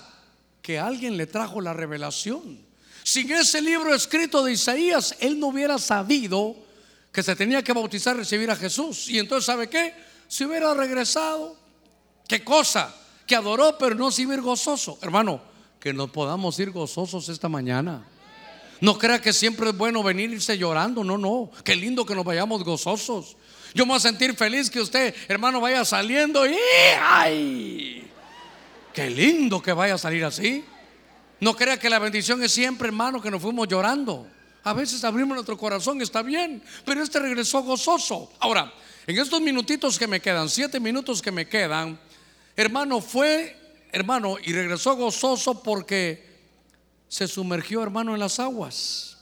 Que alguien le trajo la revelación. Sin ese libro escrito de Isaías, él no hubiera sabido que se tenía que bautizar recibir a Jesús. Y entonces, ¿sabe qué? Si hubiera regresado, ¿Qué cosa? Que adoró, pero no se iba gozoso. Hermano, que nos podamos ir gozosos esta mañana. No crea que siempre es bueno venir llorando. No, no. Qué lindo que nos vayamos gozosos. Yo me voy a sentir feliz que usted, hermano, vaya saliendo y ¡ay! Qué lindo que vaya a salir así. No crea que la bendición es siempre, hermano, que nos fuimos llorando. A veces abrimos nuestro corazón, está bien, pero este regresó gozoso. Ahora, en estos minutitos que me quedan, siete minutos que me quedan, Hermano, fue, hermano, y regresó gozoso porque se sumergió, hermano, en las aguas.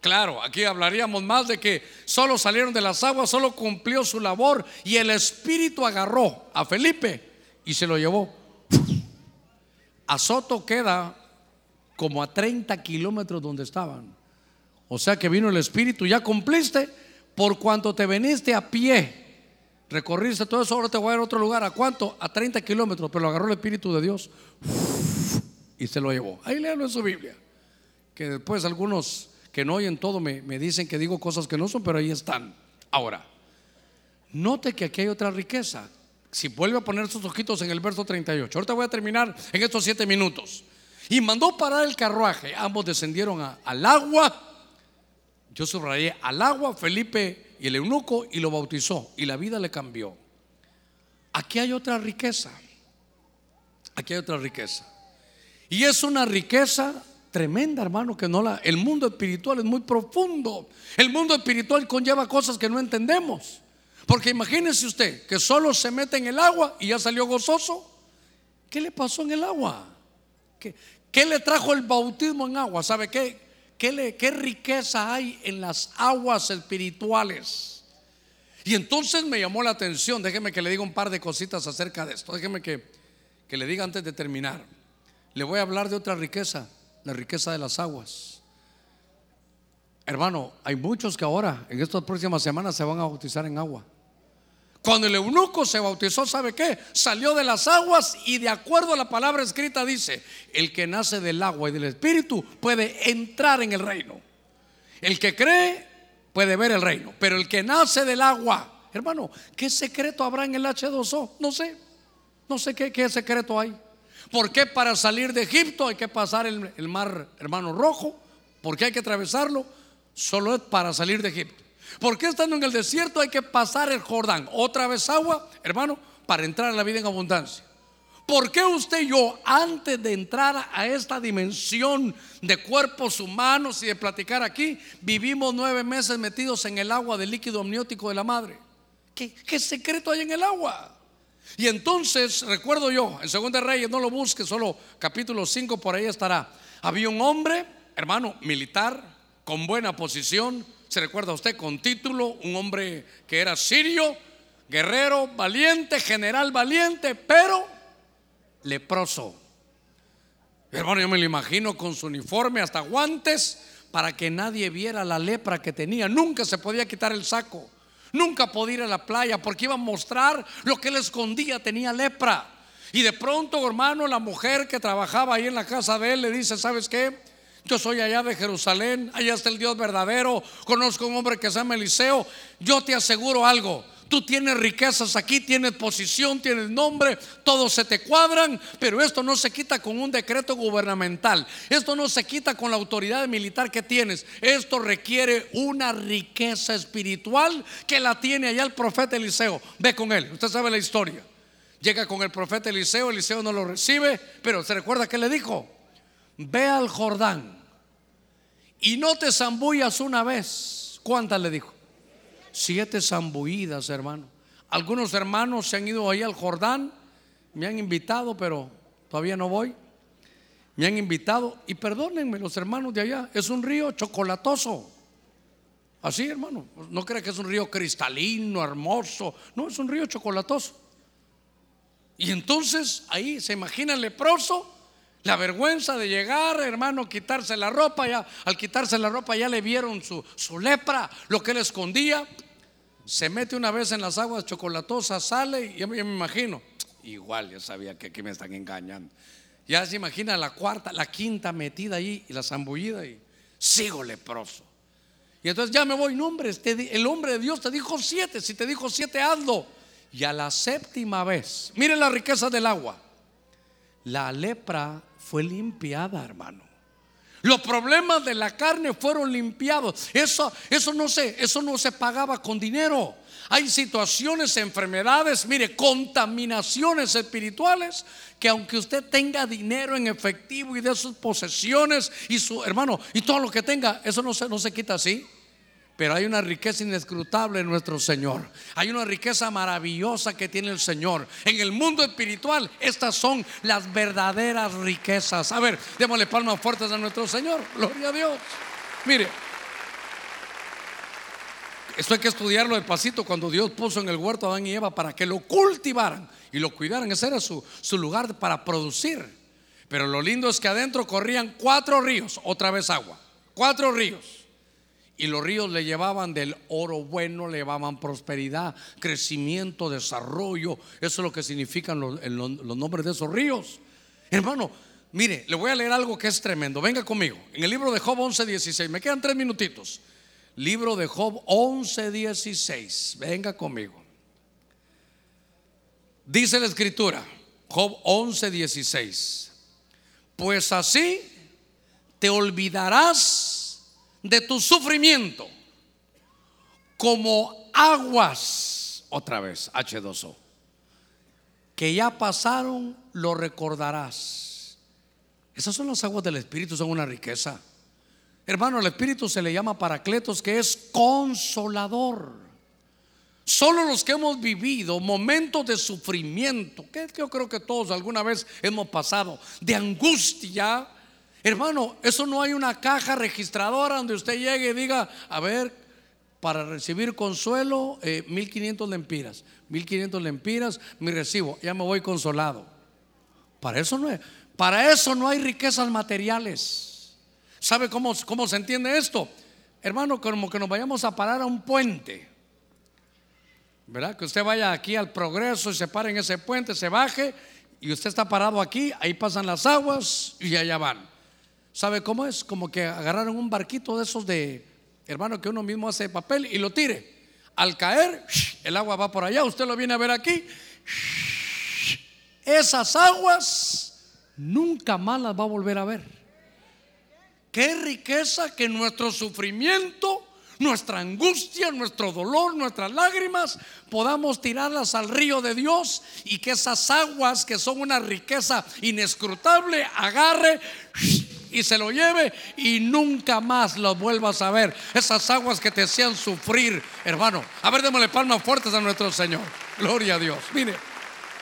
Claro, aquí hablaríamos más de que solo salieron de las aguas, solo cumplió su labor y el Espíritu agarró a Felipe y se lo llevó. A Soto queda como a 30 kilómetros donde estaban. O sea que vino el Espíritu, ya cumpliste por cuanto te veniste a pie recorriste todo eso, ahora te voy a ir a otro lugar. ¿A cuánto? A 30 kilómetros, pero lo agarró el Espíritu de Dios y se lo llevó. Ahí léalo en su Biblia. Que después algunos que no oyen todo me, me dicen que digo cosas que no son, pero ahí están. Ahora, note que aquí hay otra riqueza. Si vuelve a poner sus ojitos en el verso 38, ahorita voy a terminar en estos siete minutos. Y mandó parar el carruaje. Ambos descendieron al agua. Yo subrayé al agua. Felipe y el eunuco y lo bautizó y la vida le cambió. Aquí hay otra riqueza. Aquí hay otra riqueza. Y es una riqueza tremenda, hermano, que no la el mundo espiritual es muy profundo. El mundo espiritual conlleva cosas que no entendemos. Porque imagínese usted que solo se mete en el agua y ya salió gozoso. ¿Qué le pasó en el agua? ¿Qué, qué le trajo el bautismo en agua? ¿Sabe qué? ¿Qué, riqueza hay en las aguas espirituales? Y entonces me llamó la atención, déjeme que le diga un par de cositas acerca de esto, déjeme que, le diga antes de terminar. Le voy a hablar de otra riqueza, la riqueza de las aguas. Hermano, hay muchos que ahora, en estas próximas semanas, se van a bautizar en agua. Cuando el eunuco se bautizó, ¿sabe qué? Salió de las aguas y de acuerdo a la palabra escrita dice, el que nace del agua y del espíritu puede entrar en el reino. El que cree puede ver el reino, pero el que nace del agua Hermano, ¿qué secreto habrá en el H2O? No sé. No sé qué, secreto hay. ¿Por qué para salir de Egipto hay que pasar el, el mar, hermano, rojo? ¿Por qué hay que atravesarlo? Solo es para salir de Egipto. ¿Por qué estando en el desierto hay que pasar el Jordán? Otra vez agua, hermano, para entrar a la vida en abundancia. ¿Por qué usted y yo, antes de entrar a esta dimensión de cuerpos humanos y de platicar aquí, vivimos nueve meses metidos en el agua del líquido amniótico de la madre? ¿Qué, qué secreto hay en el agua? Y entonces, recuerdo yo, en Segunda Reyes, no lo busque, solo capítulo 5 por ahí estará. Había un hombre, hermano, militar, con buena posición, se recuerda usted, con título, un hombre que era sirio, guerrero, valiente, general valiente, pero leproso. Hermano, yo me lo imagino con su uniforme hasta guantes para que nadie viera la lepra que tenía. Nunca se podía quitar el saco. Nunca podía ir a la playa porque iba a mostrar lo que él escondía, tenía lepra. Y de pronto, hermano, la mujer que trabajaba ahí en la casa de él le dice, ¿sabes qué? Yo soy allá de Jerusalén, allá está el Dios verdadero, conozco a un hombre que se llama Eliseo, yo te aseguro algo, Tú tienes riquezas aquí, tienes posición, tienes nombre, todos se te cuadran, pero esto no se quita con un decreto gubernamental. Esto no se quita con la autoridad militar que tienes. Esto requiere una riqueza espiritual que la tiene allá el profeta Eliseo. Ve con él, usted sabe la historia. Llega con el profeta Eliseo, Eliseo no lo recibe, pero se recuerda que le dijo, ve al Jordán y no te zambullas una vez. ¿Cuántas le dijo? siete zambuidas, hermano. Algunos hermanos se han ido ahí al Jordán, me han invitado, pero todavía no voy. Me han invitado, y perdónenme los hermanos de allá, es un río chocolatoso. Así, hermano, no crea que es un río cristalino, hermoso. No, es un río chocolatoso. Y entonces ahí se imagina el leproso, la vergüenza de llegar, hermano, quitarse la ropa. Ya, al quitarse la ropa ya le vieron su, lepra, lo que él escondía se mete una vez en las aguas chocolatosas, sale y yo me imagino, igual ya sabía que aquí me están engañando. Ya se imagina la cuarta, la quinta metida ahí y la zambullida y sigo leproso. Y entonces ya me voy, no hombre, este, el hombre de Dios te dijo siete, si te dijo siete, hazlo. Y a la séptima vez, mire la riqueza del agua, la lepra fue limpiada, hermano. Los problemas de la carne fueron limpiados. Eso, eso, no se, eso no se pagaba con dinero. Hay situaciones, enfermedades, mire, contaminaciones espirituales que aunque usted tenga dinero en efectivo y de sus posesiones y su hermano y todo lo que tenga, eso no se, no se quita así. Pero hay una riqueza inescrutable en nuestro Señor. Hay una riqueza maravillosa que tiene el Señor. En el mundo espiritual, estas son las verdaderas riquezas. A ver, démosle palmas fuertes a nuestro Señor. Gloria a Dios. Mire, esto hay que estudiarlo despacito cuando Dios puso en el huerto a Adán y Eva para que lo cultivaran y lo cuidaran. Ese era su, su lugar para producir. Pero lo lindo es que adentro corrían cuatro ríos, otra vez agua. Cuatro ríos. Y los ríos le llevaban del oro bueno, le llevaban prosperidad, crecimiento, desarrollo. Eso es lo que significan los, los, nombres de esos ríos. Hermano, mire, le voy a leer algo que es tremendo. Venga conmigo. En el libro de Job 11:16. Me quedan tres minutitos. Libro de Job 11:16. Venga conmigo. Dice la escritura, Job 11:16. Pues así te olvidarás de tu sufrimiento como aguas, otra vez, H2O, que ya pasaron, lo recordarás. Esas son las aguas del Espíritu, son una riqueza. Hermano, el Espíritu se le llama paracletos, que es consolador. Solo los que hemos vivido momentos de sufrimiento, que yo creo que todos alguna vez hemos pasado, de angustia, Hermano, eso no hay una caja registradora donde usted llegue y diga, a ver, para recibir consuelo, 1500 eh, lempiras, 1500 lempiras, mi recibo, ya me voy consolado. Para eso no, para eso no hay riquezas materiales. ¿Sabe cómo, cómo se entiende esto? Hermano, como que nos vayamos a parar a un puente. ¿Verdad? Que usted vaya aquí al progreso y se pare en ese puente, se baje y usted está parado aquí, ahí pasan las aguas y allá van. ¿Sabe cómo es? Como que agarraron un barquito de esos de, hermano, que uno mismo hace papel y lo tire. Al caer, el agua va por allá, usted lo viene a ver aquí. Esas aguas nunca más las va a volver a ver. Qué riqueza que nuestro sufrimiento, nuestra angustia, nuestro dolor, nuestras lágrimas, podamos tirarlas al río de Dios y que esas aguas que son una riqueza inescrutable agarre y se lo lleve y nunca más lo vuelvas a ver. Esas aguas que te hacían sufrir, hermano. A ver, démosle palmas fuertes a nuestro Señor. Gloria a Dios. Mire,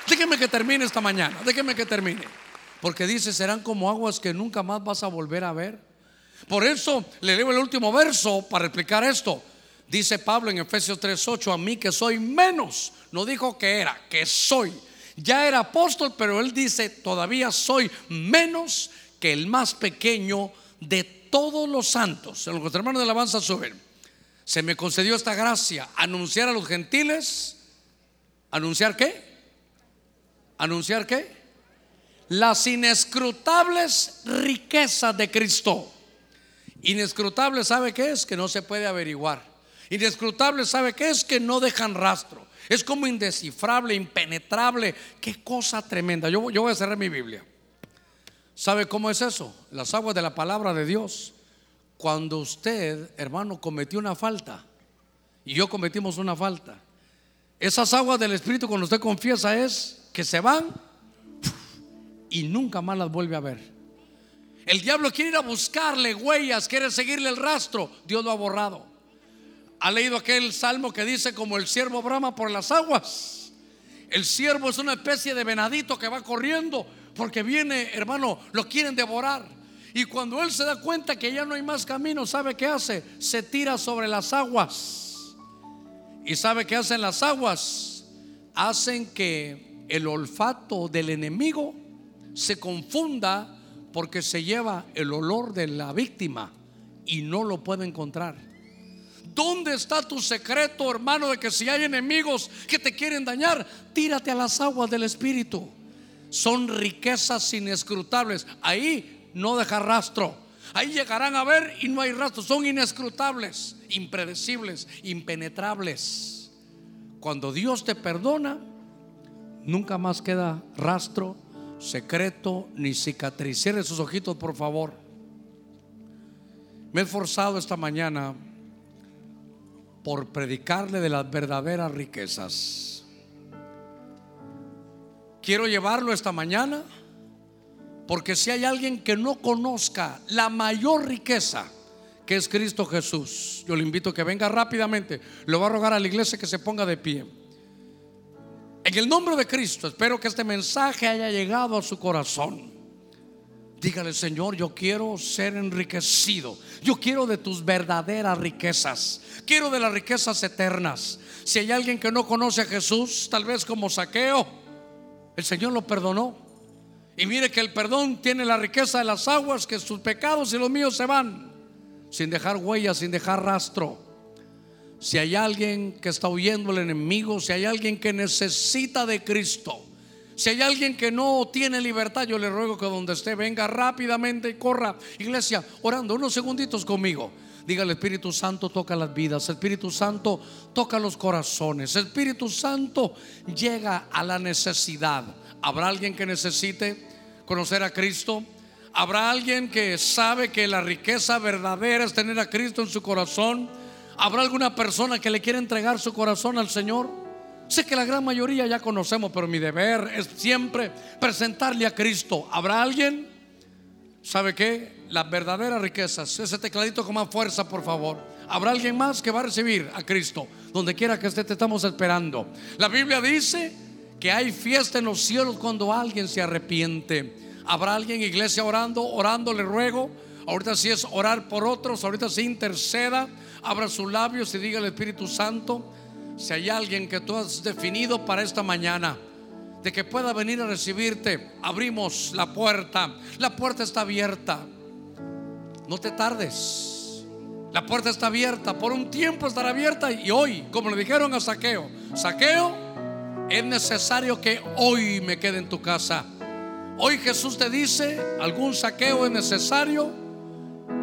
déjeme que termine esta mañana, déjeme que termine. Porque dice, serán como aguas que nunca más vas a volver a ver. Por eso le leo el último verso para explicar esto. Dice Pablo en Efesios 3:8, a mí que soy menos, no dijo que era, que soy. Ya era apóstol, pero él dice, todavía soy menos que el más pequeño de todos los santos. En los hermanos de la alabanza suben. Se me concedió esta gracia, anunciar a los gentiles. ¿Anunciar qué? ¿Anunciar qué? Las inescrutables riquezas de Cristo. Inescrutable sabe qué es, que no se puede averiguar. Inescrutable sabe qué es, que no dejan rastro. Es como indescifrable, impenetrable. Qué cosa tremenda. Yo, yo voy a cerrar mi Biblia. ¿Sabe cómo es eso? Las aguas de la palabra de Dios. Cuando usted, hermano, cometió una falta y yo cometimos una falta, esas aguas del Espíritu cuando usted confiesa es que se van y nunca más las vuelve a ver. El diablo quiere ir a buscarle huellas, quiere seguirle el rastro. Dios lo ha borrado. Ha leído aquel salmo que dice como el siervo brama por las aguas. El siervo es una especie de venadito que va corriendo porque viene, hermano, lo quieren devorar. Y cuando él se da cuenta que ya no hay más camino, ¿sabe qué hace? Se tira sobre las aguas. ¿Y sabe qué hacen las aguas? Hacen que el olfato del enemigo se confunda porque se lleva el olor de la víctima y no lo puede encontrar. ¿Dónde está tu secreto, hermano, de que si hay enemigos que te quieren dañar, tírate a las aguas del Espíritu? Son riquezas inescrutables. Ahí no deja rastro. Ahí llegarán a ver y no hay rastro. Son inescrutables, impredecibles, impenetrables. Cuando Dios te perdona, nunca más queda rastro secreto ni cicatriz. Cierre sus ojitos, por favor. Me he esforzado esta mañana por predicarle de las verdaderas riquezas. Quiero llevarlo esta mañana porque si hay alguien que no conozca la mayor riqueza que es Cristo Jesús, yo le invito a que venga rápidamente. Le voy a rogar a la iglesia que se ponga de pie. En el nombre de Cristo, espero que este mensaje haya llegado a su corazón. Dígale, Señor, yo quiero ser enriquecido. Yo quiero de tus verdaderas riquezas. Quiero de las riquezas eternas. Si hay alguien que no conoce a Jesús, tal vez como saqueo, el Señor lo perdonó. Y mire que el perdón tiene la riqueza de las aguas, que sus pecados y los míos se van, sin dejar huellas, sin dejar rastro. Si hay alguien que está huyendo el enemigo, si hay alguien que necesita de Cristo, si hay alguien que no tiene libertad, yo le ruego que donde esté venga rápidamente y corra. Iglesia, orando unos segunditos conmigo. Diga el Espíritu Santo toca las vidas, el Espíritu Santo toca los corazones, el Espíritu Santo llega a la necesidad. ¿Habrá alguien que necesite conocer a Cristo? ¿Habrá alguien que sabe que la riqueza verdadera es tener a Cristo en su corazón? ¿Habrá alguna persona que le quiera entregar su corazón al Señor? Sé que la gran mayoría ya conocemos, pero mi deber es siempre presentarle a Cristo. ¿Habrá alguien? ¿Sabe qué? Las verdaderas riquezas. Ese tecladito con más fuerza, por favor. ¿Habrá alguien más que va a recibir a Cristo? Donde quiera que esté, te estamos esperando. La Biblia dice que hay fiesta en los cielos cuando alguien se arrepiente. ¿Habrá alguien, iglesia, orando? Orando, le ruego. Ahorita sí es orar por otros. Ahorita sí interceda abra sus labios y diga al Espíritu Santo, si hay alguien que tú has definido para esta mañana, de que pueda venir a recibirte, abrimos la puerta. La puerta está abierta. No te tardes. La puerta está abierta. Por un tiempo estará abierta. Y hoy, como le dijeron a Saqueo, Saqueo, es necesario que hoy me quede en tu casa. Hoy Jesús te dice, algún saqueo es necesario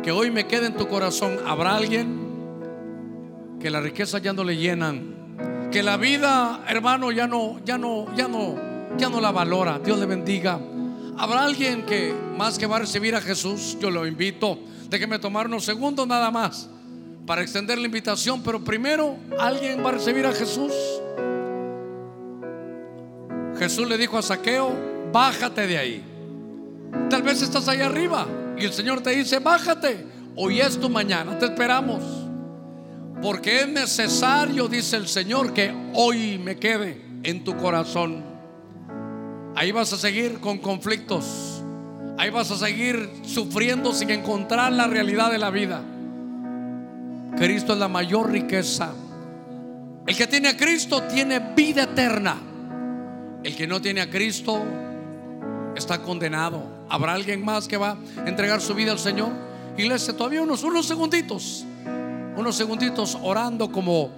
que hoy me quede en tu corazón. ¿Habrá alguien? que las riquezas ya no le llenan, que la vida, hermano, ya no, ya no, ya no, ya no la valora. Dios le bendiga. Habrá alguien que más que va a recibir a Jesús, yo lo invito. Déjeme tomar unos segundos nada más para extender la invitación, pero primero alguien va a recibir a Jesús. Jesús le dijo a Saqueo, bájate de ahí. Tal vez estás ahí arriba y el Señor te dice, bájate, hoy es tu mañana, te esperamos. Porque es necesario, dice el Señor, que hoy me quede en tu corazón. Ahí vas a seguir con conflictos. Ahí vas a seguir sufriendo sin encontrar la realidad de la vida. Cristo es la mayor riqueza. El que tiene a Cristo tiene vida eterna. El que no tiene a Cristo está condenado. ¿Habrá alguien más que va a entregar su vida al Señor? Iglesia, todavía unos, unos segunditos, unos segunditos orando como,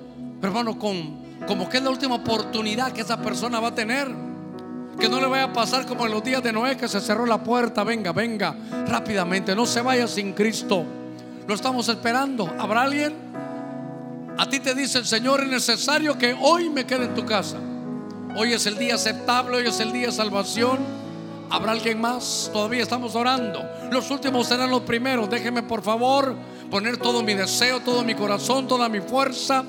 hermano, con, como que es la última oportunidad que esa persona va a tener. Que no le vaya a pasar como en los días de Noé que se cerró la puerta. Venga, venga, rápidamente. No se vaya sin Cristo. Lo estamos esperando. ¿Habrá alguien? A ti te dice el Señor, es necesario que hoy me quede en tu casa. Hoy es el día aceptable, hoy es el día de salvación. ¿Habrá alguien más? Todavía estamos orando. Los últimos serán los primeros. Déjeme por favor poner todo mi deseo, todo mi corazón, toda mi fuerza.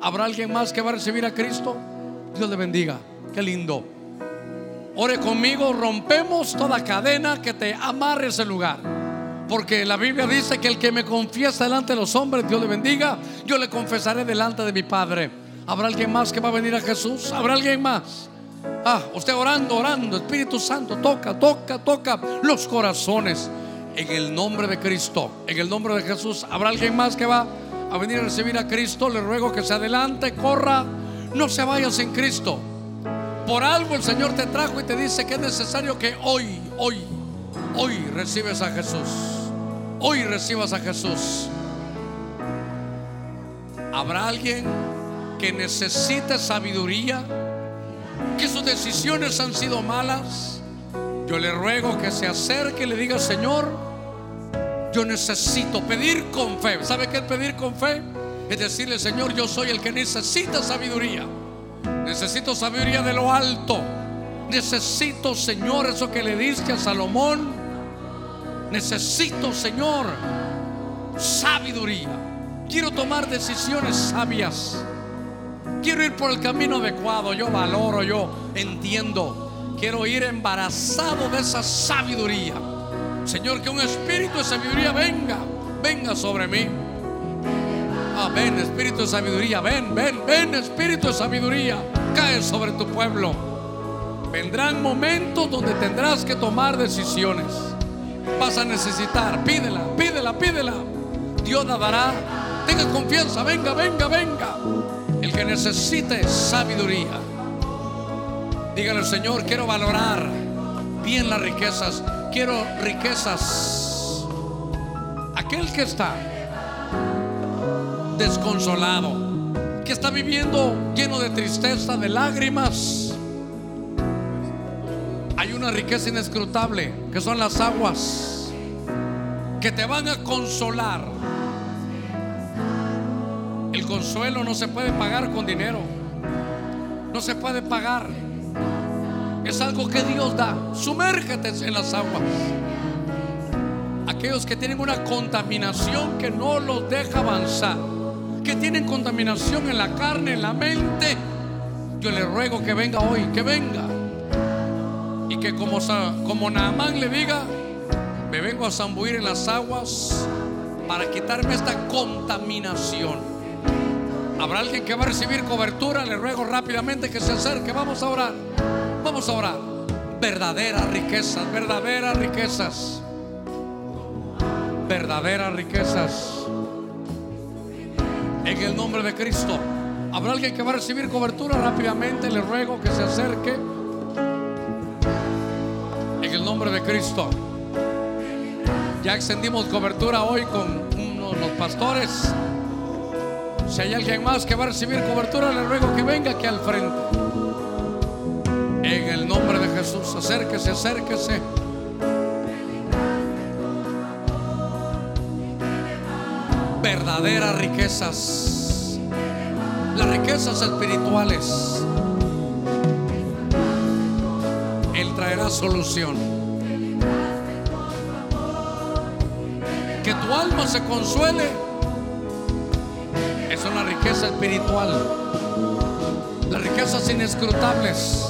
¿Habrá alguien más que va a recibir a Cristo? Dios le bendiga. Qué lindo. Ore conmigo, rompemos toda cadena que te amarre ese lugar. Porque la Biblia dice que el que me confiesa delante de los hombres, Dios le bendiga, yo le confesaré delante de mi Padre. ¿Habrá alguien más que va a venir a Jesús? ¿Habrá alguien más? Ah, usted orando, orando, Espíritu Santo, toca, toca, toca los corazones. En el nombre de Cristo, en el nombre de Jesús, ¿habrá alguien más que va a venir a recibir a Cristo? Le ruego que se adelante, corra, no se vaya sin Cristo. Por algo el Señor te trajo y te dice que es necesario que hoy, hoy, hoy recibes a Jesús. Hoy recibas a Jesús. ¿Habrá alguien que necesite sabiduría? Que sus decisiones han sido malas. Yo le ruego que se acerque y le diga, Señor, yo necesito pedir con fe. ¿Sabe qué es pedir con fe? Es decirle, Señor, yo soy el que necesita sabiduría. Necesito sabiduría de lo alto. Necesito, Señor, eso que le diste a Salomón. Necesito, Señor, sabiduría. Quiero tomar decisiones sabias. Quiero ir por el camino adecuado. Yo valoro, yo entiendo. Quiero ir embarazado de esa sabiduría. Señor, que un espíritu de sabiduría venga, venga sobre mí. Ah, ven, espíritu de sabiduría, ven, ven, ven, espíritu de sabiduría, cae sobre tu pueblo. Vendrán momentos donde tendrás que tomar decisiones. Vas a necesitar, pídela, pídela, pídela. Dios la dará. Tenga confianza, venga, venga, venga. El que necesite sabiduría. Dígale, Señor, quiero valorar bien las riquezas. Quiero riquezas. Aquel que está desconsolado, que está viviendo lleno de tristeza, de lágrimas. Hay una riqueza inescrutable, que son las aguas, que te van a consolar. El consuelo no se puede pagar con dinero, no se puede pagar. Es algo que Dios da. Sumérgete en las aguas aquellos que tienen una contaminación que no los deja avanzar, que tienen contaminación en la carne, en la mente, yo le ruego que venga hoy, que venga. Y que como, como Naamán le diga, me vengo a zambuir en las aguas para quitarme esta contaminación. Habrá alguien que va a recibir cobertura, le ruego rápidamente que se acerque, vamos a orar, vamos a orar. Verdaderas riquezas, verdaderas riquezas verdaderas riquezas. En el nombre de Cristo. ¿Habrá alguien que va a recibir cobertura rápidamente? Le ruego que se acerque. En el nombre de Cristo. Ya extendimos cobertura hoy con unos, los pastores. Si hay alguien más que va a recibir cobertura, le ruego que venga aquí al frente. En el nombre de Jesús, acérquese, acérquese. Verdaderas riquezas. las riquezas espirituales. Él traerá solución. Que tu alma se consuele es una riqueza espiritual. Las riquezas inescrutables.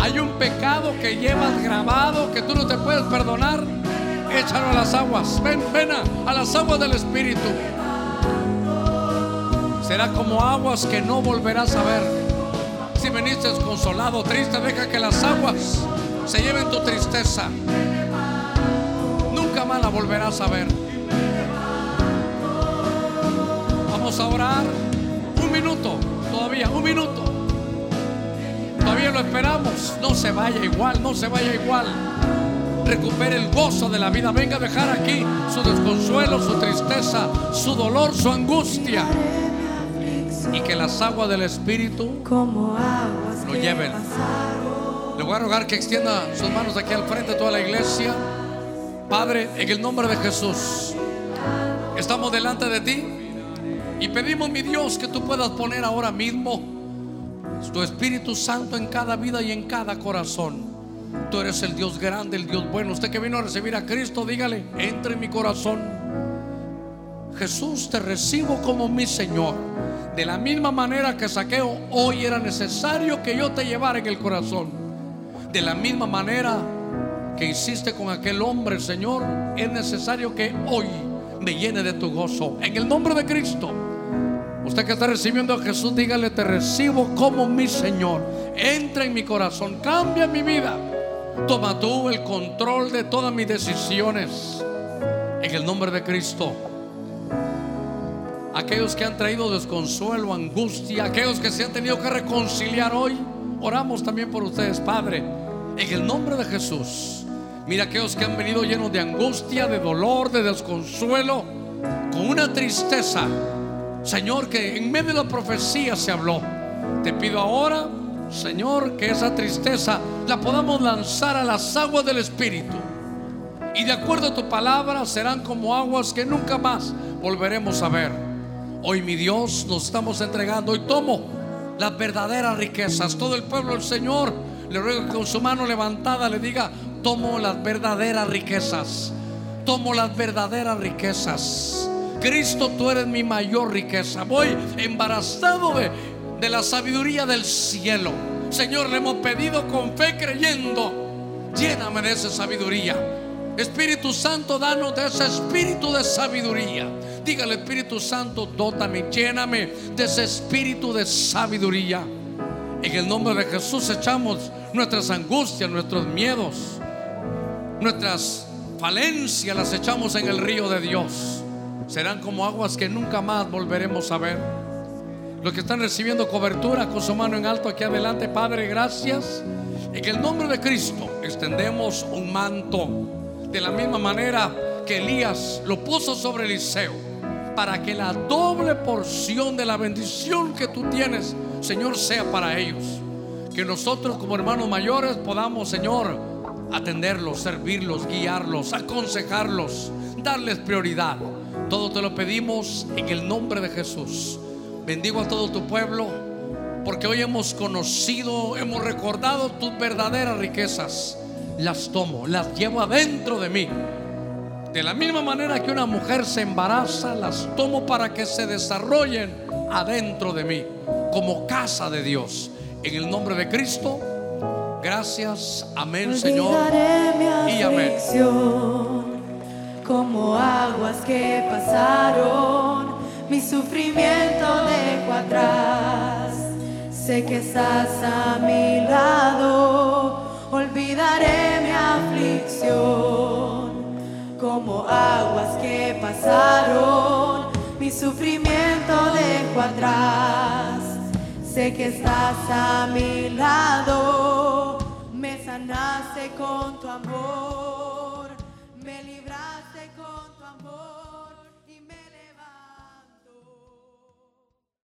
Hay un pecado que llevas grabado que tú no te puedes perdonar. Échalo a las aguas. Ven, ven a, a las aguas del Espíritu. Será como aguas que no volverás a ver. Si veniste consolado, triste, deja que las aguas se lleven tu tristeza. Nunca más la volverás a ver. Vamos a orar un minuto, todavía un minuto. Todavía lo esperamos. No se vaya igual, no se vaya igual. Recupere el gozo de la vida. Venga a dejar aquí su desconsuelo, su tristeza, su dolor, su angustia. Y que las aguas del Espíritu lo lleven. Le voy a rogar que extienda sus manos aquí al frente de toda la iglesia. Padre, en el nombre de Jesús, estamos delante de ti y pedimos, mi Dios, que tú puedas poner ahora mismo tu Espíritu Santo en cada vida y en cada corazón. Tú eres el Dios grande, el Dios bueno. Usted que vino a recibir a Cristo, dígale, entre en mi corazón. Jesús, te recibo como mi Señor. De la misma manera que Saqueo hoy era necesario que yo te llevara en el corazón. De la misma manera que hiciste con aquel hombre, Señor, es necesario que hoy me llene de tu gozo. En el nombre de Cristo. Usted que está recibiendo a Jesús, dígale, te recibo como mi Señor. Entra en mi corazón, cambia mi vida. Toma tú el control de todas mis decisiones. En el nombre de Cristo. Aquellos que han traído desconsuelo, angustia, aquellos que se han tenido que reconciliar hoy, oramos también por ustedes, Padre, en el nombre de Jesús. Mira aquellos que han venido llenos de angustia, de dolor, de desconsuelo, con una tristeza. Señor, que en medio de la profecía se habló. Te pido ahora, Señor, que esa tristeza la podamos lanzar a las aguas del Espíritu. Y de acuerdo a tu palabra serán como aguas que nunca más volveremos a ver. Hoy mi Dios nos estamos entregando. Hoy tomo las verdaderas riquezas. Todo el pueblo del Señor le ruego que con su mano levantada le diga, tomo las verdaderas riquezas. Tomo las verdaderas riquezas. Cristo, tú eres mi mayor riqueza. Voy embarazado de, de la sabiduría del cielo. Señor, le hemos pedido con fe creyendo. Lléname de esa sabiduría. Espíritu Santo, danos de ese espíritu de sabiduría. Dígale, Espíritu Santo, dótame, lléname de ese espíritu de sabiduría. En el nombre de Jesús echamos nuestras angustias, nuestros miedos, nuestras falencias, las echamos en el río de Dios. Serán como aguas que nunca más volveremos a ver. Los que están recibiendo cobertura con su mano en alto aquí adelante, Padre, gracias. En el nombre de Cristo extendemos un manto de la misma manera que Elías lo puso sobre Eliseo, para que la doble porción de la bendición que tú tienes, Señor, sea para ellos. Que nosotros como hermanos mayores podamos, Señor, atenderlos, servirlos, guiarlos, aconsejarlos, darles prioridad. Todo te lo pedimos en el nombre de Jesús. Bendigo a todo tu pueblo, porque hoy hemos conocido, hemos recordado tus verdaderas riquezas. Las tomo, las llevo adentro de mí. De la misma manera que una mujer se embaraza, las tomo para que se desarrollen adentro de mí, como casa de Dios. En el nombre de Cristo, gracias, amén, Señor. Mi y amén. como aguas que pasaron, mi sufrimiento dejo atrás. Sé que estás a mi lado, olvidaré mi aflicción, como aguas que pasaron, mi sufrimiento dejo atrás. Sé que estás a mi lado, me sanaste con tu amor.